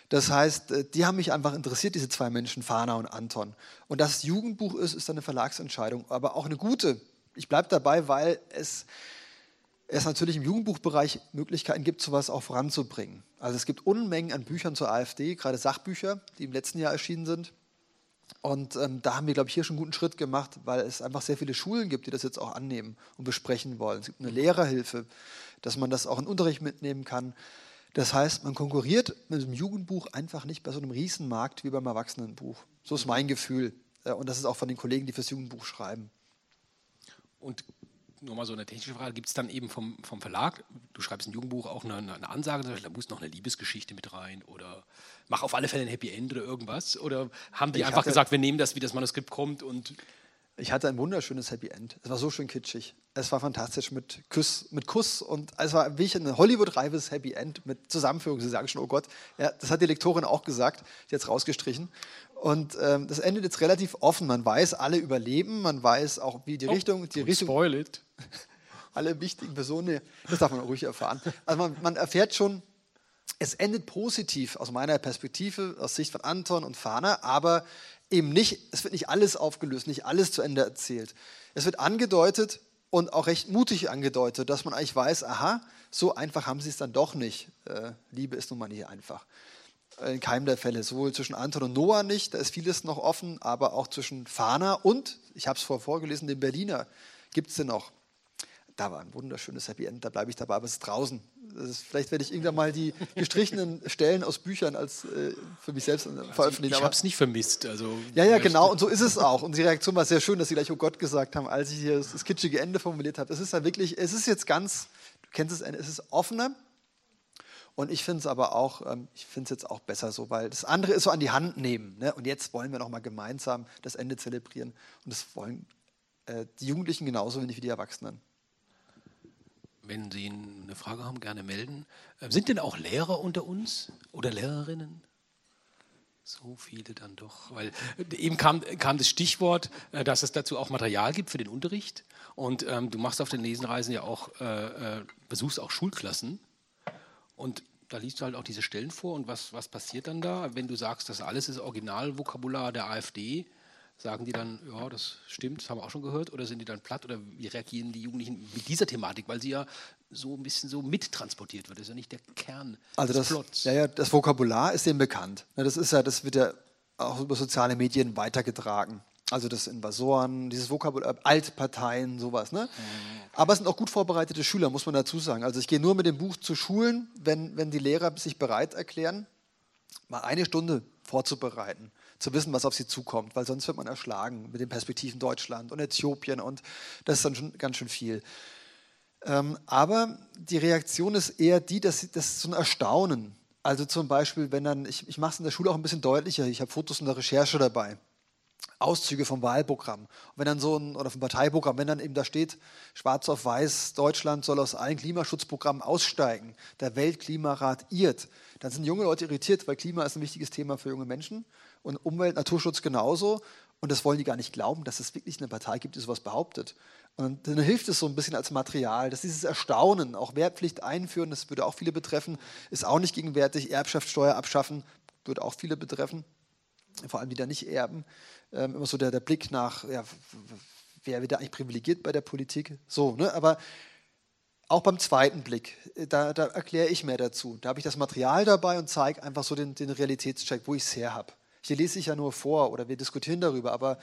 Speaker 2: Das heißt, äh, die haben mich einfach interessiert, diese zwei Menschen, Fana und Anton. Und dass es Jugendbuch ist, ist eine Verlagsentscheidung, aber auch eine gute. Ich bleibe dabei, weil es, es natürlich im Jugendbuchbereich Möglichkeiten gibt, sowas auch voranzubringen. Also es gibt Unmengen an Büchern zur AfD, gerade Sachbücher, die im letzten Jahr erschienen sind. Und ähm, da haben wir, glaube ich, hier schon einen guten Schritt gemacht, weil es einfach sehr viele Schulen gibt, die das jetzt auch annehmen und besprechen wollen. Es gibt eine Lehrerhilfe, dass man das auch in Unterricht mitnehmen kann. Das heißt, man konkurriert mit einem Jugendbuch einfach nicht bei so einem Riesenmarkt wie beim Erwachsenenbuch. So ist mein Gefühl. Äh, und das ist auch von den Kollegen, die fürs Jugendbuch schreiben.
Speaker 1: Und nur mal so eine technische Frage, gibt es dann eben vom, vom Verlag, du schreibst ein Jugendbuch, auch eine, eine Ansage, da muss noch eine Liebesgeschichte mit rein oder mach auf alle Fälle ein Happy End oder irgendwas? Oder haben die ich einfach gesagt, wir nehmen das, wie das Manuskript kommt und
Speaker 2: ich hatte ein wunderschönes Happy End. Es war so schön kitschig. Es war fantastisch mit Kuss, mit Kuss und es war wie ich ein Hollywood-reifes Happy End mit Zusammenführung. Sie sagen schon, oh Gott, ja, das hat die Lektorin auch gesagt, jetzt rausgestrichen. Und ähm, das endet jetzt relativ offen. Man weiß, alle überleben, man weiß auch, wie die oh, Richtung. Die Richtung
Speaker 1: spoil it.
Speaker 2: alle wichtigen Personen, das darf man ruhig erfahren. Also man, man erfährt schon, es endet positiv aus meiner Perspektive, aus Sicht von Anton und Fahner, aber eben nicht, es wird nicht alles aufgelöst, nicht alles zu Ende erzählt. Es wird angedeutet und auch recht mutig angedeutet, dass man eigentlich weiß, aha, so einfach haben sie es dann doch nicht. Äh, Liebe ist nun mal nicht einfach. In keinem der Fälle, sowohl zwischen Anton und Noah nicht, da ist vieles noch offen, aber auch zwischen Fana und, ich habe es vorher vorgelesen, dem Berliner gibt es den noch. Da war ein wunderschönes Happy End, da bleibe ich dabei, aber es ist draußen. Ist, vielleicht werde ich irgendwann mal die gestrichenen Stellen aus Büchern als äh, für mich selbst also veröffentlichen.
Speaker 1: Ich habe es nicht vermisst. Also
Speaker 2: ja, ja, genau. Und so ist es auch. Und die Reaktion war sehr schön, dass Sie gleich Oh Gott gesagt haben, als ich hier das, das kitschige Ende formuliert habe. Es ist ja wirklich, es ist jetzt ganz, du kennst es, es ist offener. Und ich finde es aber auch, ähm, ich finde es jetzt auch besser so, weil das andere ist so an die Hand nehmen. Ne? Und jetzt wollen wir nochmal gemeinsam das Ende zelebrieren. Und das wollen äh, die Jugendlichen genauso wenig wie die Erwachsenen.
Speaker 1: Wenn Sie eine Frage haben, gerne melden. Ähm, sind denn auch Lehrer unter uns oder Lehrerinnen? So viele dann doch. Weil äh, eben kam, kam das Stichwort, äh, dass es dazu auch Material gibt für den Unterricht. Und ähm, du machst auf den Lesenreisen ja auch, äh, äh, besuchst auch Schulklassen. Und da liest du halt auch diese Stellen vor. Und was, was passiert dann da, wenn du sagst, das alles ist Originalvokabular der AfD? Sagen die dann, ja, das stimmt, das haben wir auch schon gehört, oder sind die dann platt oder wie reagieren die Jugendlichen mit dieser Thematik, weil sie ja so ein bisschen so mittransportiert wird. Das ist ja nicht der Kern
Speaker 2: also des das, Plots. Ja, ja, das Vokabular ist dem bekannt. Das ist ja, das wird ja auch über soziale Medien weitergetragen. Also das Invasoren, dieses Vokabular, Altparteien, sowas. Ne? Aber es sind auch gut vorbereitete Schüler, muss man dazu sagen. Also ich gehe nur mit dem Buch zu Schulen, wenn, wenn die Lehrer sich bereit erklären, mal eine Stunde vorzubereiten, zu wissen, was auf sie zukommt, weil sonst wird man erschlagen mit den Perspektiven Deutschland und Äthiopien und das ist dann schon ganz schön viel. Ähm, aber die Reaktion ist eher die, dass das so ein Erstaunen. Also zum Beispiel, wenn dann, ich, ich mache es in der Schule auch ein bisschen deutlicher, ich habe Fotos in der Recherche dabei. Auszüge vom Wahlprogramm. Und wenn dann so ein, oder vom Parteiprogramm, wenn dann eben da steht, schwarz auf weiß, Deutschland soll aus allen Klimaschutzprogrammen aussteigen, der Weltklimarat irrt, dann sind junge Leute irritiert, weil Klima ist ein wichtiges Thema für junge Menschen und Umwelt, Naturschutz genauso. Und das wollen die gar nicht glauben, dass es wirklich eine Partei gibt, die sowas behauptet. Und dann hilft es so ein bisschen als Material, dass dieses Erstaunen, auch Wehrpflicht einführen, das würde auch viele betreffen, ist auch nicht gegenwärtig, Erbschaftssteuer abschaffen, würde auch viele betreffen, vor allem die da nicht erben. Ähm, immer so der, der Blick nach, ja, wer wird da eigentlich privilegiert bei der Politik? So, ne? aber auch beim zweiten Blick, äh, da, da erkläre ich mehr dazu. Da habe ich das Material dabei und zeige einfach so den, den Realitätscheck, wo ich es her habe. Hier lese ich ja nur vor oder wir diskutieren darüber, aber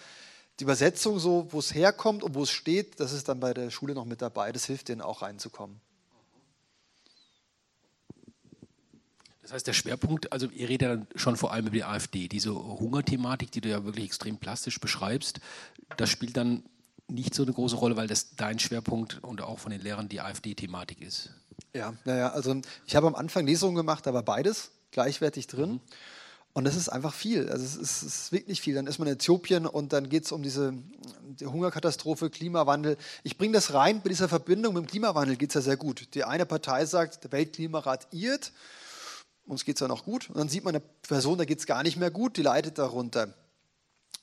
Speaker 2: die Übersetzung so, wo es herkommt und wo es steht, das ist dann bei der Schule noch mit dabei. Das hilft denen auch reinzukommen.
Speaker 1: Das heißt, der Schwerpunkt, also ihr redet ja dann schon vor allem über die AfD, diese Hungerthematik, die du ja wirklich extrem plastisch beschreibst, das spielt dann nicht so eine große Rolle, weil das dein Schwerpunkt und auch von den Lehrern die AfD-Thematik ist.
Speaker 2: Ja, naja, also ich habe am Anfang Lesungen gemacht, da war beides gleichwertig drin. Mhm. Und das ist einfach viel. Also es ist, es ist, wirklich viel. Dann ist man in Äthiopien und dann geht es um diese die Hungerkatastrophe, Klimawandel. Ich bringe das rein, bei dieser Verbindung mit dem Klimawandel geht es ja sehr gut. Die eine Partei sagt, der Weltklimarat irrt, uns geht es ja noch gut. Und dann sieht man eine Person, da geht es gar nicht mehr gut, die leidet darunter.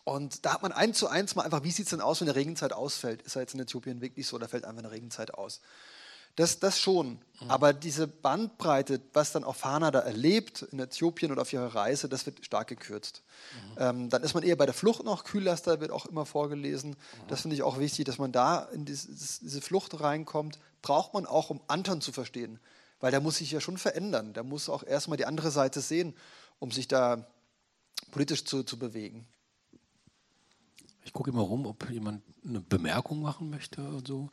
Speaker 2: Und da hat man eins zu eins mal einfach, wie sieht es denn aus, wenn eine Regenzeit ausfällt? Ist ja jetzt in Äthiopien wirklich so, da fällt einfach eine Regenzeit aus. Das, das schon. Mhm. Aber diese Bandbreite, was dann auch Fana da erlebt in Äthiopien oder auf ihrer Reise, das wird stark gekürzt. Mhm. Ähm, dann ist man eher bei der Flucht noch. Kühllaster wird auch immer vorgelesen. Mhm. Das finde ich auch wichtig, dass man da in dieses, diese Flucht reinkommt. Braucht man auch, um Anton zu verstehen. Weil der muss sich ja schon verändern. Der muss auch erstmal die andere Seite sehen, um sich da politisch zu, zu bewegen.
Speaker 1: Ich gucke immer rum, ob jemand eine Bemerkung machen möchte und so.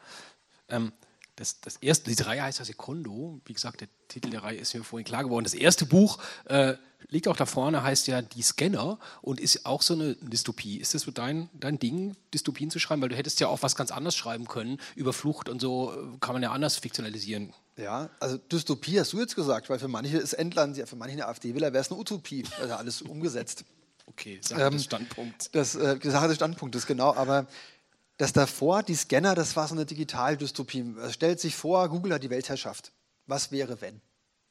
Speaker 1: Ähm, das, das erste, diese Reihe heißt ja Secondo. Wie gesagt, der Titel der Reihe ist mir vorhin klar geworden. Das erste Buch äh, liegt auch da vorne, heißt ja Die Scanner und ist auch so eine Dystopie. Ist das so dein, dein Ding, Dystopien zu schreiben? Weil du hättest ja auch was ganz anderes schreiben können. Über Flucht und so äh, kann man ja anders fiktionalisieren.
Speaker 2: Ja, also Dystopie hast du jetzt gesagt, weil für manche ist Endland, ja, für manche eine AfD-Wähler wäre es eine Utopie. Also alles umgesetzt.
Speaker 1: Okay, Sache ähm, des Standpunkts.
Speaker 2: Das, äh, Sache des Standpunktes, genau. Aber dass davor die Scanner, das war so eine Digitaldystopie. Es stellt sich vor, Google hat die Weltherrschaft. Was wäre, wenn?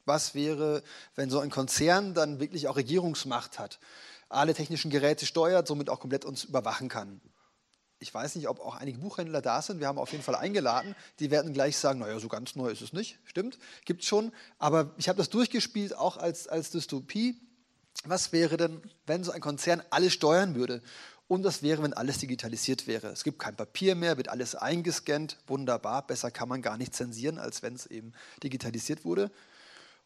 Speaker 2: Was wäre, wenn so ein Konzern dann wirklich auch Regierungsmacht hat, alle technischen Geräte steuert, somit auch komplett uns überwachen kann? Ich weiß nicht, ob auch einige Buchhändler da sind. Wir haben auf jeden Fall eingeladen. Die werden gleich sagen, naja, so ganz neu ist es nicht. Stimmt, gibt es schon. Aber ich habe das durchgespielt, auch als, als Dystopie. Was wäre denn, wenn so ein Konzern alles steuern würde? Und das wäre, wenn alles digitalisiert wäre. Es gibt kein Papier mehr, wird alles eingescannt. Wunderbar, besser kann man gar nicht zensieren, als wenn es eben digitalisiert wurde.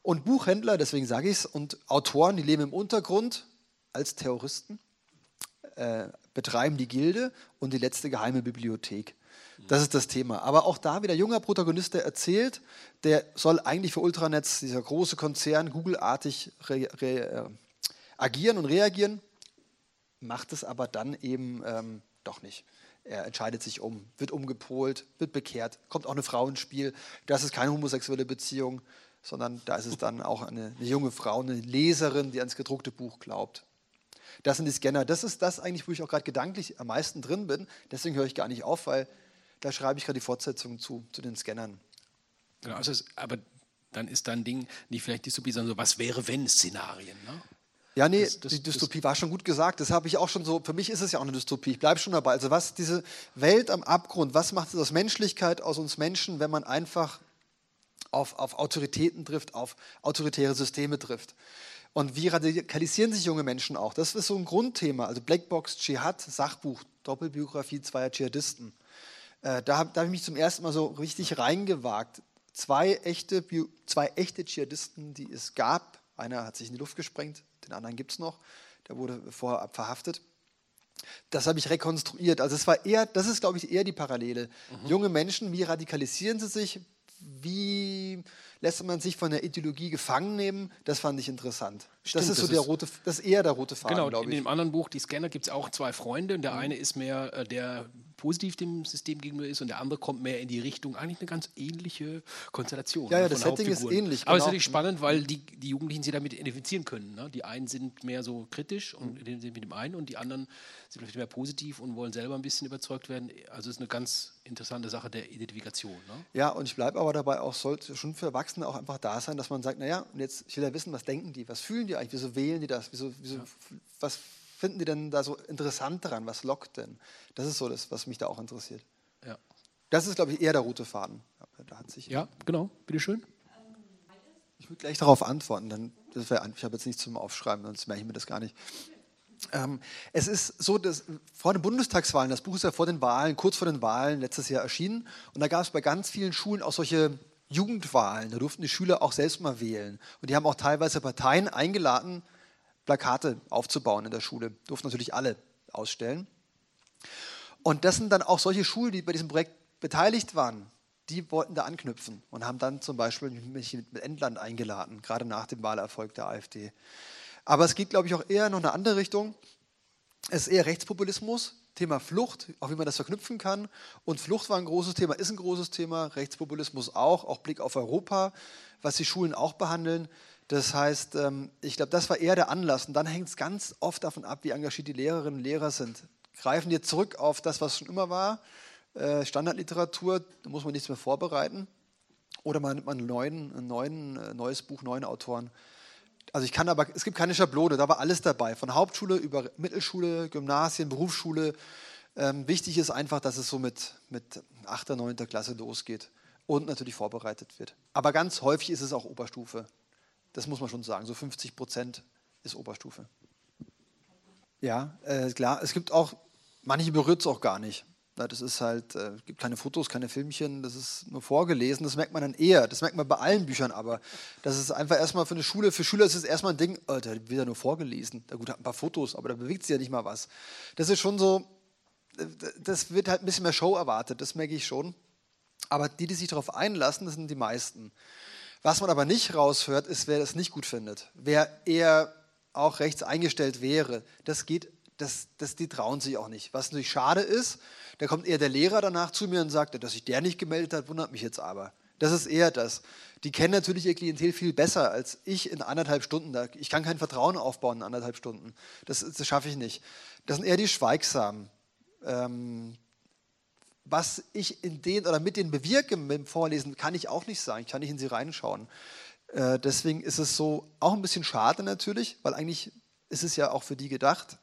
Speaker 2: Und Buchhändler, deswegen sage ich es, und Autoren, die leben im Untergrund als Terroristen, äh, betreiben die Gilde und die letzte geheime Bibliothek. Das ist das Thema. Aber auch da wieder junger Protagonist, der erzählt, der soll eigentlich für Ultranetz, dieser große Konzern, Google-artig äh, agieren und reagieren macht es aber dann eben ähm, doch nicht. Er entscheidet sich um, wird umgepolt, wird bekehrt, kommt auch eine Frau ins Spiel. Das ist keine homosexuelle Beziehung, sondern da ist es dann auch eine, eine junge Frau, eine Leserin, die ans gedruckte Buch glaubt. Das sind die Scanner. Das ist das eigentlich, wo ich auch gerade gedanklich am meisten drin bin. Deswegen höre ich gar nicht auf, weil da schreibe ich gerade die Fortsetzung zu, zu den Scannern.
Speaker 1: Genau, also es, aber dann ist dein Ding nicht vielleicht Dystopie, sondern so was wäre wenn Szenarien. Ne?
Speaker 2: Ja, nee, das, das, die Dystopie das, war schon gut gesagt. Das habe ich auch schon so, für mich ist es ja auch eine Dystopie. Ich bleibe schon dabei. Also was diese Welt am Abgrund, was macht es aus Menschlichkeit, aus uns Menschen, wenn man einfach auf, auf Autoritäten trifft, auf autoritäre Systeme trifft? Und wie radikalisieren sich junge Menschen auch? Das ist so ein Grundthema. Also Blackbox, Dschihad, Sachbuch, Doppelbiografie zweier Dschihadisten. Äh, da habe hab ich mich zum ersten Mal so richtig reingewagt. Zwei echte, zwei echte Dschihadisten, die es gab. Einer hat sich in die Luft gesprengt, den anderen gibt es noch. Der wurde vorher verhaftet. Das habe ich rekonstruiert. Also es war eher, das ist, glaube ich, eher die Parallele. Mhm. Junge Menschen, wie radikalisieren sie sich? Wie lässt man sich von der Ideologie gefangen nehmen? Das fand ich interessant. Stimmt, das ist so der rote, das ist eher der rote Faden,
Speaker 1: Genau, in dem anderen Buch, die Scanner, gibt es auch zwei Freunde. Und der mhm. eine ist mehr äh, der positiv dem System gegenüber ist und der andere kommt mehr in die Richtung, eigentlich eine ganz ähnliche Konstellation.
Speaker 2: Ja, ja, das Setting ist ähnlich.
Speaker 1: Aber es ist natürlich spannend, weil die, die Jugendlichen sich damit identifizieren können. Ne? Die einen sind mehr so kritisch und mhm. mit dem einen und die anderen sind vielleicht mehr positiv und wollen selber ein bisschen überzeugt werden. Also es ist eine ganz interessante Sache der Identifikation. Ne?
Speaker 2: Ja, und ich bleibe aber dabei auch, sollte schon für Erwachsene auch einfach da sein, dass man sagt, naja, und jetzt, ich will ja wissen, was denken die, was fühlen die eigentlich, wieso wählen die das, wieso, wieso ja. was finden die denn da so interessant daran? Was lockt denn? Das ist so das, was mich da auch interessiert. Ja. Das ist, glaube ich, eher der rote Faden.
Speaker 1: Da hat sich ja, genau. Bitteschön.
Speaker 2: Ich würde gleich darauf antworten. Dann, das wär, ich habe jetzt nichts zum Aufschreiben, sonst merke ich mir das gar nicht. Ähm, es ist so, dass vor den Bundestagswahlen, das Buch ist ja vor den Wahlen, kurz vor den Wahlen letztes Jahr erschienen. Und da gab es bei ganz vielen Schulen auch solche Jugendwahlen. Da durften die Schüler auch selbst mal wählen. Und die haben auch teilweise Parteien eingeladen, Plakate aufzubauen in der Schule. Durften natürlich alle ausstellen. Und das sind dann auch solche Schulen, die bei diesem Projekt beteiligt waren, die wollten da anknüpfen und haben dann zum Beispiel mich mit Endland eingeladen, gerade nach dem Wahlerfolg der AfD. Aber es geht, glaube ich, auch eher noch eine andere Richtung. Es ist eher Rechtspopulismus, Thema Flucht, auch wie man das verknüpfen kann. Und Flucht war ein großes Thema, ist ein großes Thema, Rechtspopulismus auch, auch Blick auf Europa, was die Schulen auch behandeln. Das heißt, ähm, ich glaube, das war eher der Anlass. Und dann hängt es ganz oft davon ab, wie engagiert die Lehrerinnen und Lehrer sind. Greifen die zurück auf das, was schon immer war, äh, Standardliteratur, da muss man nichts mehr vorbereiten. Oder man nimmt man einen neuen, ein neuen, äh, neues Buch, neuen Autoren. Also ich kann aber, es gibt keine Schablone, da war alles dabei, von Hauptschule über Mittelschule, Gymnasien, Berufsschule. Ähm, wichtig ist einfach, dass es so mit, mit 8., 9. Klasse losgeht und natürlich vorbereitet wird. Aber ganz häufig ist es auch Oberstufe. Das muss man schon sagen. So 50 Prozent ist Oberstufe. Ja, äh, klar. Es gibt auch, manche berührt es auch gar nicht. Ja, das ist halt, äh, gibt keine Fotos, keine Filmchen, das ist nur vorgelesen. Das merkt man dann eher. Das merkt man bei allen Büchern aber. Das ist einfach erstmal für eine Schule, für Schüler ist es erstmal ein Ding, oh, der wird ja nur vorgelesen. Da gut, hat ein paar Fotos, aber da bewegt sich ja nicht mal was. Das ist schon so, äh, das wird halt ein bisschen mehr Show erwartet, das merke ich schon. Aber die, die sich darauf einlassen, das sind die meisten. Was man aber nicht raushört, ist, wer das nicht gut findet. Wer eher auch rechts eingestellt wäre. Das geht, das, das, die trauen sich auch nicht. Was natürlich schade ist, da kommt eher der Lehrer danach zu mir und sagt, dass sich der nicht gemeldet hat, wundert mich jetzt aber. Das ist eher das. Die kennen natürlich ihr Klientel viel besser als ich in anderthalb Stunden. Ich kann kein Vertrauen aufbauen in anderthalb Stunden. Das, das schaffe ich nicht. Das sind eher die Schweigsamen. Ähm, was ich in den oder mit denen bewirke mit dem Vorlesen, kann ich auch nicht sagen. Ich kann nicht in sie reinschauen. Äh, deswegen ist es so auch ein bisschen schade natürlich, weil eigentlich ist es ja auch für die gedacht,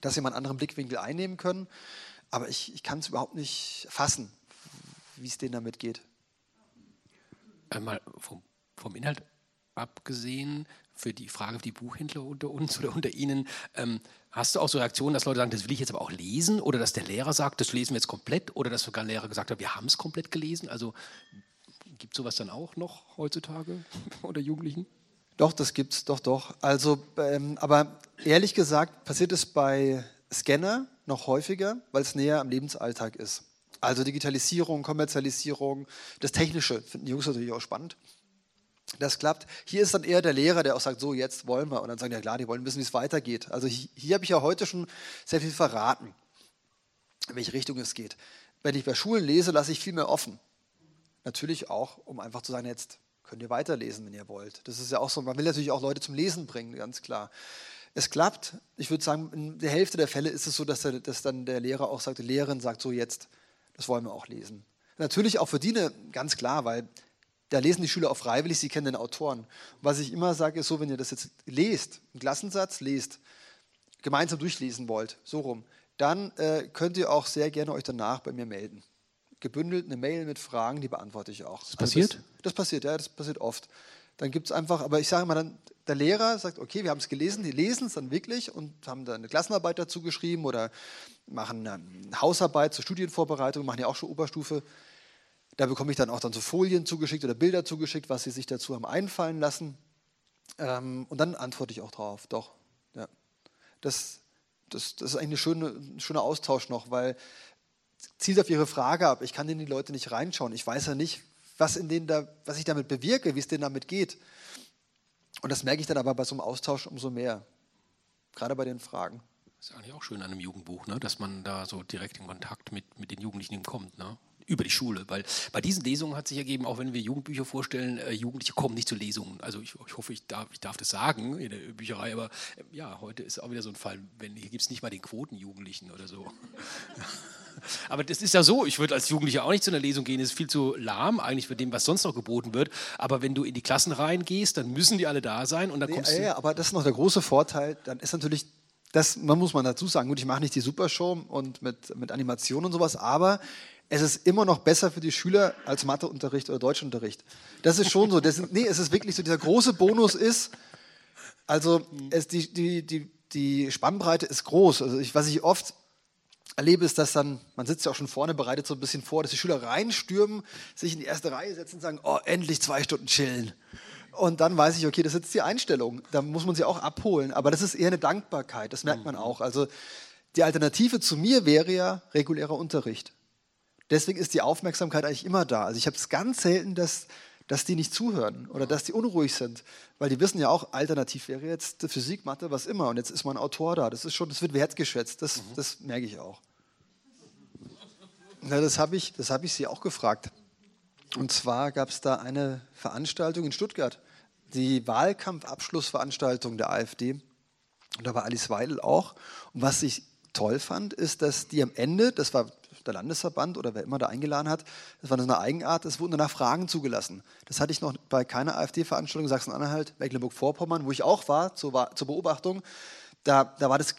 Speaker 2: dass sie mal einen anderen Blickwinkel einnehmen können. Aber ich, ich kann es überhaupt nicht fassen, wie es denen damit geht.
Speaker 1: Einmal vom, vom Inhalt abgesehen, für die Frage auf die Buchhändler unter uns oder unter Ihnen, ähm, hast du auch so Reaktionen, dass Leute sagen, das will ich jetzt aber auch lesen oder dass der Lehrer sagt, das lesen wir jetzt komplett oder dass sogar ein Lehrer gesagt hat, wir haben es komplett gelesen? Also gibt es sowas dann auch noch heutzutage unter Jugendlichen?
Speaker 2: Doch, das gibt es, doch, doch. Also, ähm, aber ehrlich gesagt passiert es bei Scanner noch häufiger, weil es näher am Lebensalltag ist. Also Digitalisierung, Kommerzialisierung, das Technische finden die Jungs natürlich auch spannend das klappt. Hier ist dann eher der Lehrer, der auch sagt, so jetzt wollen wir. Und dann sagen, ja klar, die wollen wissen, wie es weitergeht. Also hier, hier habe ich ja heute schon sehr viel verraten, in welche Richtung es geht. Wenn ich bei Schulen lese, lasse ich viel mehr offen. Natürlich auch, um einfach zu sagen, jetzt könnt ihr weiterlesen, wenn ihr wollt. Das ist ja auch so, man will natürlich auch Leute zum Lesen bringen, ganz klar. Es klappt. Ich würde sagen, in der Hälfte der Fälle ist es so, dass, der, dass dann der Lehrer auch sagt, die Lehrerin sagt, so jetzt, das wollen wir auch lesen. Natürlich auch für die eine, ganz klar, weil da lesen die Schüler auch freiwillig, sie kennen den Autoren. Was ich immer sage, ist so, wenn ihr das jetzt lest, einen Klassensatz lest, gemeinsam durchlesen wollt, so rum, dann äh, könnt ihr auch sehr gerne euch danach bei mir melden. Gebündelt eine Mail mit Fragen, die beantworte ich auch.
Speaker 1: Das passiert? Also
Speaker 2: das, das, passiert, ja, das passiert oft. Dann gibt es einfach, aber ich sage mal, dann der Lehrer sagt, okay, wir haben es gelesen, die lesen es dann wirklich und haben da eine Klassenarbeit dazu geschrieben oder machen eine Hausarbeit zur Studienvorbereitung, machen ja auch schon Oberstufe. Da bekomme ich dann auch dann so Folien zugeschickt oder Bilder zugeschickt, was sie sich dazu haben einfallen lassen. Ähm, und dann antworte ich auch drauf, doch. Ja. Das, das, das ist eigentlich ein schöner, schöner Austausch noch, weil zielt auf Ihre Frage ab. Ich kann in die Leute nicht reinschauen. Ich weiß ja nicht, was, in denen da, was ich damit bewirke, wie es denen damit geht. Und das merke ich dann aber bei so einem Austausch umso mehr. Gerade bei den Fragen.
Speaker 1: Das ist eigentlich auch schön an einem Jugendbuch, ne? dass man da so direkt in Kontakt mit, mit den Jugendlichen kommt. Ne? Über die Schule, weil bei diesen Lesungen hat sich ergeben, auch wenn wir Jugendbücher vorstellen, äh, Jugendliche kommen nicht zu Lesungen. Also ich, ich, hoffe, ich darf, ich darf das sagen in der Bücherei, aber äh, ja, heute ist auch wieder so ein Fall, wenn hier gibt es nicht mal den Quotenjugendlichen oder so. aber das ist ja so, ich würde als Jugendlicher auch nicht zu einer Lesung gehen, das ist viel zu lahm eigentlich für dem, was sonst noch geboten wird. Aber wenn du in die Klassen reingehst, dann müssen die alle da sein und dann
Speaker 2: nee,
Speaker 1: kommst
Speaker 2: ja,
Speaker 1: du.
Speaker 2: Ja, aber das ist noch der große Vorteil, dann ist natürlich das man muss man dazu sagen, gut, ich mache nicht die Supershow und mit, mit Animation und sowas, aber es ist immer noch besser für die Schüler als Matheunterricht oder Deutschunterricht. Das ist schon so. Das, nee, es ist wirklich so, dieser große Bonus ist, also es, die, die, die, die Spannbreite ist groß. Also ich, was ich oft erlebe, ist, dass dann, man sitzt ja auch schon vorne, bereitet so ein bisschen vor, dass die Schüler reinstürmen, sich in die erste Reihe setzen und sagen, oh, endlich zwei Stunden chillen. Und dann weiß ich, okay, das ist jetzt die Einstellung. Da muss man sie auch abholen. Aber das ist eher eine Dankbarkeit, das merkt man auch. Also die Alternative zu mir wäre ja regulärer Unterricht. Deswegen ist die Aufmerksamkeit eigentlich immer da. Also ich habe es ganz selten, dass, dass die nicht zuhören oder dass die unruhig sind, weil die wissen ja auch, alternativ wäre jetzt Physik, Mathe, was immer. Und jetzt ist mal ein Autor da. Das ist schon, das wird wertgeschätzt. Das, mhm. das merke ich auch. Na, das habe ich, hab ich sie auch gefragt. Und zwar gab es da eine Veranstaltung in Stuttgart, die Wahlkampfabschlussveranstaltung der AfD. Und da war Alice Weidel auch. Und was ich toll fand, ist, dass die am Ende, das war der Landesverband oder wer immer da eingeladen hat, das war eine Eigenart, es wurden danach Fragen zugelassen. Das hatte ich noch bei keiner AfD-Veranstaltung Sachsen-Anhalt, Mecklenburg-Vorpommern, wo ich auch war zur, zur Beobachtung. Da, da war das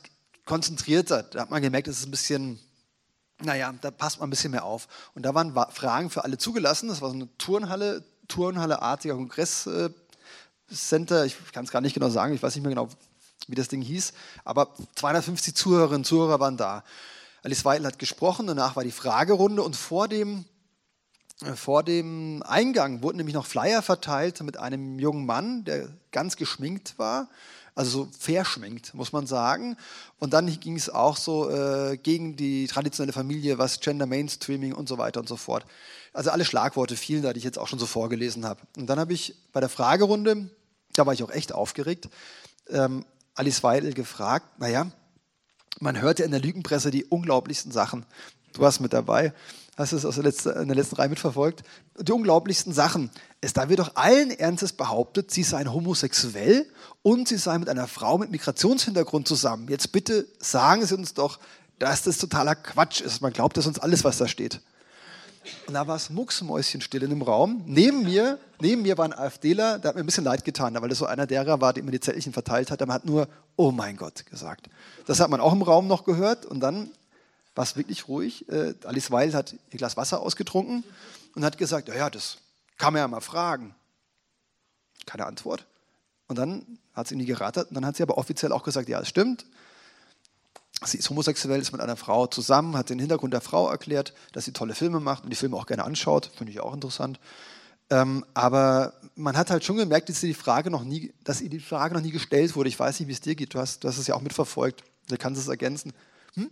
Speaker 2: konzentrierter. Da hat man gemerkt, es ist ein bisschen, naja, da passt man ein bisschen mehr auf. Und da waren Fragen für alle zugelassen. Das war so eine Turnhalle, Turnhalle-artiger Kongresscenter. Ich kann es gar nicht genau sagen, ich weiß nicht mehr genau, wie das Ding hieß. Aber 250 Zuhörerinnen und Zuhörer waren da. Alice Weidel hat gesprochen, danach war die Fragerunde und vor dem, äh, vor dem Eingang wurden nämlich noch Flyer verteilt mit einem jungen Mann, der ganz geschminkt war, also so verschminkt, muss man sagen. Und dann ging es auch so äh, gegen die traditionelle Familie, was Gender Mainstreaming und so weiter und so fort. Also alle Schlagworte fielen da, die ich jetzt auch schon so vorgelesen habe. Und dann habe ich bei der Fragerunde, da war ich auch echt aufgeregt, ähm, Alice Weidel gefragt, naja, man hörte in der Lügenpresse die unglaublichsten Sachen. Du warst mit dabei, hast es aus der letzten, in der letzten Reihe mitverfolgt. Die unglaublichsten Sachen. Es, da wird doch allen Ernstes behauptet, sie seien homosexuell und sie seien mit einer Frau mit Migrationshintergrund zusammen. Jetzt bitte sagen Sie uns doch, dass das totaler Quatsch ist. Man glaubt das uns alles, was da steht. Und da war es mucksmäuschenstill in dem Raum. Neben mir, neben mir war ein AfDler, der hat mir ein bisschen leid getan, weil er so einer derer war, der immer die Zettelchen verteilt hat. Der hat nur, oh mein Gott, gesagt. Das hat man auch im Raum noch gehört. Und dann war es wirklich ruhig. Äh, Alice Weil hat ihr Glas Wasser ausgetrunken und hat gesagt, ja, ja, das kann man ja mal fragen. Keine Antwort. Und dann hat sie nie geraten. Und dann hat sie aber offiziell auch gesagt, ja, es stimmt sie ist homosexuell, ist mit einer Frau zusammen, hat den Hintergrund der Frau erklärt, dass sie tolle Filme macht und die Filme auch gerne anschaut, finde ich auch interessant. Ähm, aber man hat halt schon gemerkt, dass, die Frage noch nie, dass ihr die Frage noch nie gestellt wurde. Ich weiß nicht, wie es dir geht. Du hast, du hast es ja auch mitverfolgt. Du kannst es ergänzen. Hm?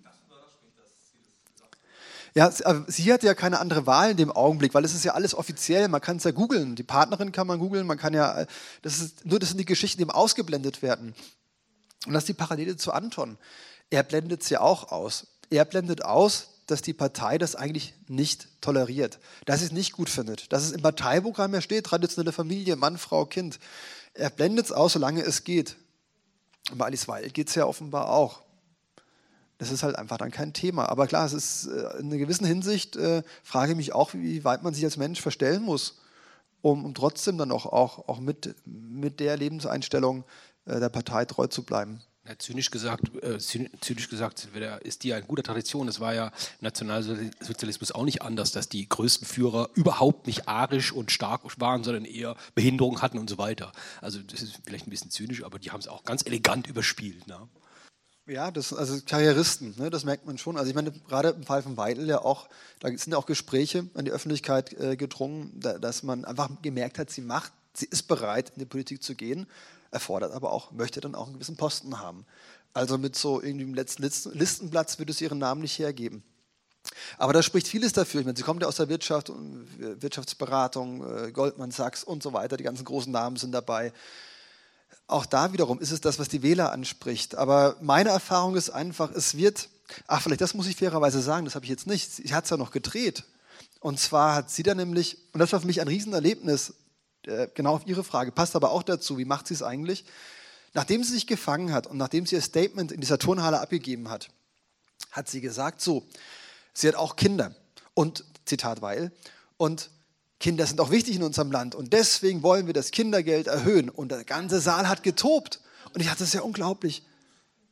Speaker 2: Ja, sie hat ja keine andere Wahl in dem Augenblick, weil es ist ja alles offiziell. Man kann es ja googeln. Die Partnerin kann man googeln. Man kann ja, äh, das ist nur, das sind die Geschichten, die ausgeblendet werden. Und das ist die Parallele zu Anton er blendet sie auch aus. Er blendet aus, dass die Partei das eigentlich nicht toleriert, dass sie es nicht gut findet, dass es im Parteiprogramm ja steht, traditionelle Familie, Mann, Frau, Kind. Er blendet es aus, solange es geht. Und bei Alice Weil geht es ja offenbar auch. Das ist halt einfach dann kein Thema. Aber klar, es ist äh, in einer gewissen Hinsicht, äh, frage ich mich auch, wie weit man sich als Mensch verstellen muss, um, um trotzdem dann auch, auch, auch mit, mit der Lebenseinstellung äh, der Partei treu zu bleiben.
Speaker 1: Ja, zynisch gesagt, äh, zynisch gesagt ist die eine gute Tradition. Es war ja im Nationalsozialismus auch nicht anders, dass die größten Führer überhaupt nicht arisch und stark waren, sondern eher Behinderung hatten und so weiter. Also das ist vielleicht ein bisschen zynisch, aber die haben es auch ganz elegant überspielt. Ne?
Speaker 2: Ja, das, also Karrieristen, ne, das merkt man schon. Also ich meine, gerade im Fall von Weidel ja auch, da sind ja auch Gespräche an die Öffentlichkeit äh, gedrungen, da, dass man einfach gemerkt hat, sie macht, sie ist bereit, in die Politik zu gehen erfordert aber auch, möchte dann auch einen gewissen Posten haben. Also mit so irgendwie im letzten Listenplatz würde es ihren Namen nicht hergeben. Aber da spricht vieles dafür. Ich meine, sie kommt ja aus der Wirtschaft, Wirtschaftsberatung, äh, Goldman Sachs und so weiter. Die ganzen großen Namen sind dabei. Auch da wiederum ist es das, was die Wähler anspricht. Aber meine Erfahrung ist einfach, es wird, ach, vielleicht das muss ich fairerweise sagen, das habe ich jetzt nicht. Sie hat es ja noch gedreht. Und zwar hat sie da nämlich, und das war für mich ein Riesenerlebnis, äh, genau auf Ihre Frage, passt aber auch dazu, wie macht sie es eigentlich? Nachdem sie sich gefangen hat und nachdem sie ihr Statement in dieser Turnhalle abgegeben hat, hat sie gesagt, so, sie hat auch Kinder und, Zitat Weil, und Kinder sind auch wichtig in unserem Land und deswegen wollen wir das Kindergeld erhöhen. Und der ganze Saal hat getobt. Und ich dachte, das ist ja unglaublich.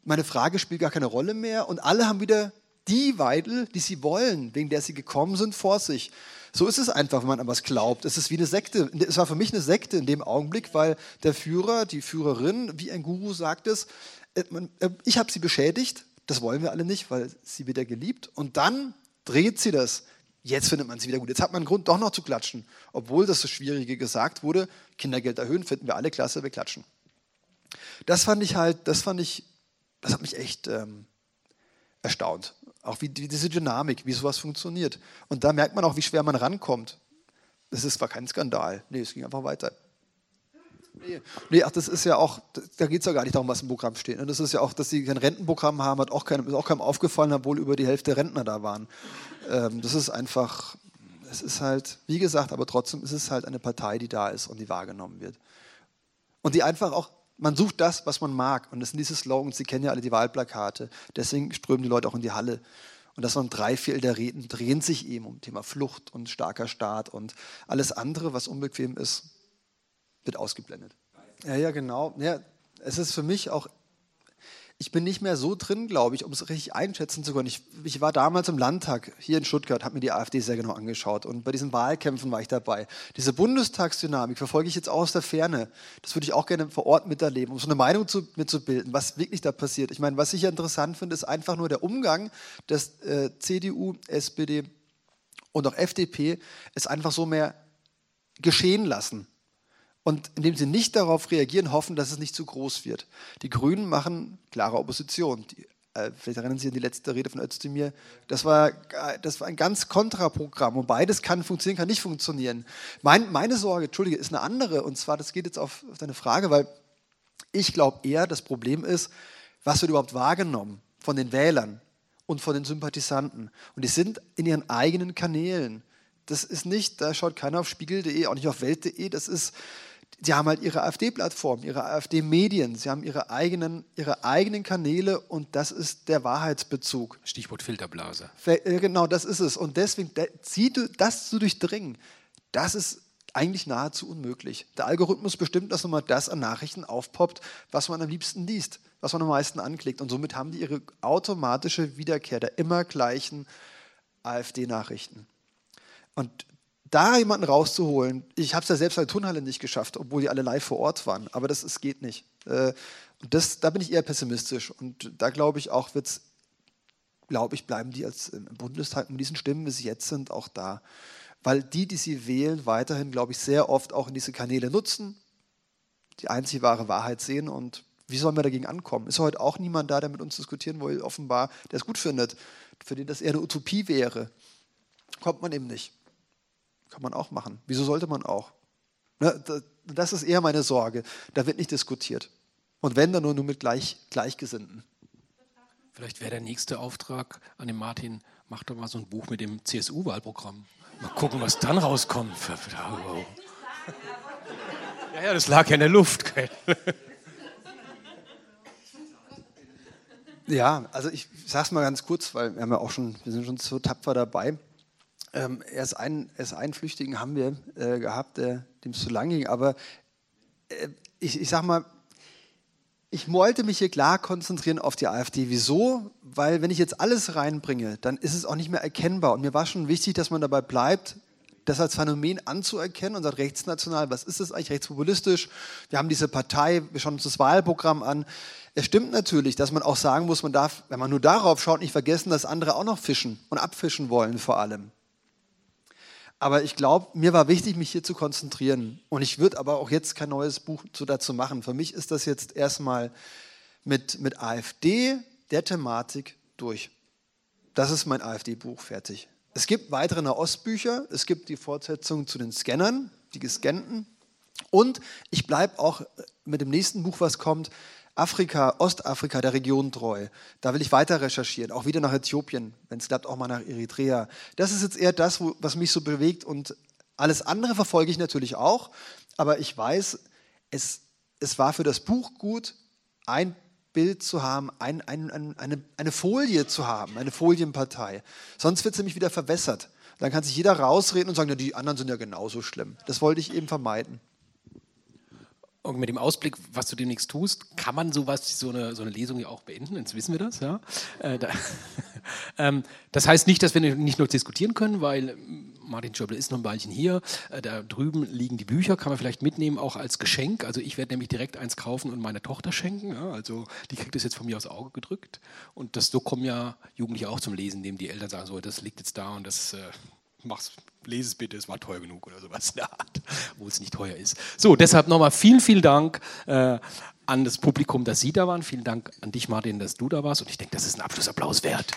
Speaker 2: Meine Frage spielt gar keine Rolle mehr und alle haben wieder die Weidel, die sie wollen, wegen der sie gekommen sind, vor sich. So ist es einfach, wenn man an was glaubt. Es ist wie eine Sekte. Es war für mich eine Sekte in dem Augenblick, weil der Führer, die Führerin, wie ein Guru sagt es, äh, äh, ich habe sie beschädigt, das wollen wir alle nicht, weil sie wird ja geliebt. Und dann dreht sie das. Jetzt findet man sie wieder gut. Jetzt hat man einen Grund, doch noch zu klatschen. Obwohl das so Schwierige gesagt wurde, Kindergeld erhöhen, finden wir alle klasse, wir klatschen. Das fand ich halt, das fand ich, das hat mich echt ähm, erstaunt. Auch wie diese Dynamik, wie sowas funktioniert. Und da merkt man auch, wie schwer man rankommt. Das ist, war kein Skandal. Nee, es ging einfach weiter. Nee, nee ach, das ist ja auch, da geht es ja gar nicht darum, was im Programm steht. Ne? Das ist ja auch, dass sie kein Rentenprogramm haben, hat auch keinem, ist auch keinem aufgefallen, obwohl über die Hälfte Rentner da waren. Ähm, das ist einfach, es ist halt, wie gesagt, aber trotzdem ist es halt eine Partei, die da ist und die wahrgenommen wird. Und die einfach auch man sucht das, was man mag. Und das sind diese Slogans, Sie kennen ja alle die Wahlplakate. Deswegen strömen die Leute auch in die Halle. Und das waren drei Viertel der Reden, drehen sich eben um Thema Flucht und starker Staat und alles andere, was unbequem ist, wird ausgeblendet. Ja, ja, genau. Ja, es ist für mich auch ich bin nicht mehr so drin, glaube ich, um es richtig einschätzen zu können. Ich, ich, war damals im Landtag hier in Stuttgart, habe mir die AfD sehr genau angeschaut und bei diesen Wahlkämpfen war ich dabei. Diese Bundestagsdynamik verfolge ich jetzt auch aus der Ferne. Das würde ich auch gerne vor Ort miterleben, um so eine Meinung zu, mitzubilden, was wirklich da passiert. Ich meine, was ich ja interessant finde, ist einfach nur der Umgang des äh, CDU, SPD und auch FDP, es einfach so mehr geschehen lassen und indem sie nicht darauf reagieren, hoffen, dass es nicht zu groß wird. Die Grünen machen klare Opposition. Die, äh, vielleicht erinnern Sie an die letzte Rede von Özdemir. Das war, das war ein ganz Kontraprogramm und beides kann funktionieren, kann nicht funktionieren. Mein, meine Sorge, Entschuldige, ist eine andere und zwar, das geht jetzt auf, auf deine Frage, weil ich glaube eher, das Problem ist, was wird überhaupt wahrgenommen von den Wählern und von den Sympathisanten. Und die sind in ihren eigenen Kanälen. Das ist nicht, da schaut keiner auf spiegel.de, auch nicht auf welt.de, das ist Sie haben halt ihre AfD-Plattform, ihre AfD-Medien, sie haben ihre eigenen, ihre eigenen Kanäle und das ist der Wahrheitsbezug.
Speaker 1: Stichwort Filterblase.
Speaker 2: Äh, genau, das ist es. Und deswegen, das zu durchdringen, das ist eigentlich nahezu unmöglich. Der Algorithmus bestimmt, dass nochmal das an Nachrichten aufpoppt, was man am liebsten liest, was man am meisten anklickt. Und somit haben die ihre automatische Wiederkehr der immer gleichen AfD-Nachrichten. Und da jemanden rauszuholen, ich habe es ja selbst in der Turnhalle nicht geschafft, obwohl die alle live vor Ort waren, aber das, das geht nicht. Äh, das, da bin ich eher pessimistisch und da glaube ich auch, wird's, glaube ich, bleiben die als im Bundestag mit diesen Stimmen, wie sie jetzt sind, auch da. Weil die, die sie wählen, weiterhin, glaube ich, sehr oft auch in diese Kanäle nutzen, die einzige wahre Wahrheit sehen und wie sollen wir dagegen ankommen? Ist heute auch niemand da, der mit uns diskutieren will, offenbar, der es gut findet, für den das eher eine Utopie wäre. Kommt man eben nicht. Kann man auch machen. Wieso sollte man auch? Ne, das ist eher meine Sorge. Da wird nicht diskutiert. Und wenn, dann nur, nur mit Gleich, Gleichgesinnten.
Speaker 1: Vielleicht wäre der nächste Auftrag an den Martin, mach doch mal so ein Buch mit dem CSU-Wahlprogramm. Mal gucken, was dann rauskommt. Ja, ja, das lag ja in der Luft.
Speaker 2: Ja, also ich sage es mal ganz kurz, weil wir haben ja auch schon, wir sind schon so tapfer dabei. Ähm, erst, einen, erst einen Flüchtigen haben wir äh, gehabt, der, dem es zu lang ging. Aber äh, ich, ich sag mal, ich wollte mich hier klar konzentrieren auf die AfD. Wieso? Weil wenn ich jetzt alles reinbringe, dann ist es auch nicht mehr erkennbar. Und mir war schon wichtig, dass man dabei bleibt, das als Phänomen anzuerkennen und sagt, rechtsnational, was ist das eigentlich, rechtspopulistisch? Wir haben diese Partei, wir schauen uns das Wahlprogramm an. Es stimmt natürlich, dass man auch sagen muss, man darf, wenn man nur darauf schaut, nicht vergessen, dass andere auch noch fischen und abfischen wollen vor allem. Aber ich glaube, mir war wichtig, mich hier zu konzentrieren. Und ich würde aber auch jetzt kein neues Buch dazu machen. Für mich ist das jetzt erstmal mit, mit AfD, der Thematik, durch. Das ist mein AfD-Buch, fertig. Es gibt weitere Nahostbücher, es gibt die Fortsetzung zu den Scannern, die gescannten. Und ich bleibe auch mit dem nächsten Buch, was kommt, Afrika, Ostafrika, der Region treu. Da will ich weiter recherchieren, auch wieder nach Äthiopien, wenn es klappt, auch mal nach Eritrea. Das ist jetzt eher das, wo, was mich so bewegt und alles andere verfolge ich natürlich auch, aber ich weiß, es, es war für das Buch gut, ein Bild zu haben, ein, ein, ein, eine, eine Folie zu haben, eine Folienpartei. Sonst wird sie nämlich wieder verwässert. Dann kann sich jeder rausreden und sagen, ja, die anderen sind ja genauso schlimm. Das wollte ich eben vermeiden.
Speaker 1: Und mit dem Ausblick, was du demnächst tust, kann man sowas, so eine, so eine Lesung ja auch beenden, jetzt wissen wir das, ja. Äh, da, ähm, das heißt nicht, dass wir nicht noch diskutieren können, weil Martin Schöbel ist noch ein Weilchen hier. Äh, da drüben liegen die Bücher, kann man vielleicht mitnehmen, auch als Geschenk. Also ich werde nämlich direkt eins kaufen und meiner Tochter schenken. Ja, also die kriegt es jetzt von mir aufs Auge gedrückt. Und das, so kommen ja Jugendliche auch zum Lesen, indem die Eltern sagen, so, das liegt jetzt da und das äh, mach's, lese es bitte, es war teuer genug oder sowas in der Art, wo es nicht teuer ist. So, deshalb nochmal vielen, vielen Dank äh, an das Publikum, dass Sie da waren. Vielen Dank an dich, Martin, dass du da warst. Und ich denke, das ist ein Abschlussapplaus wert.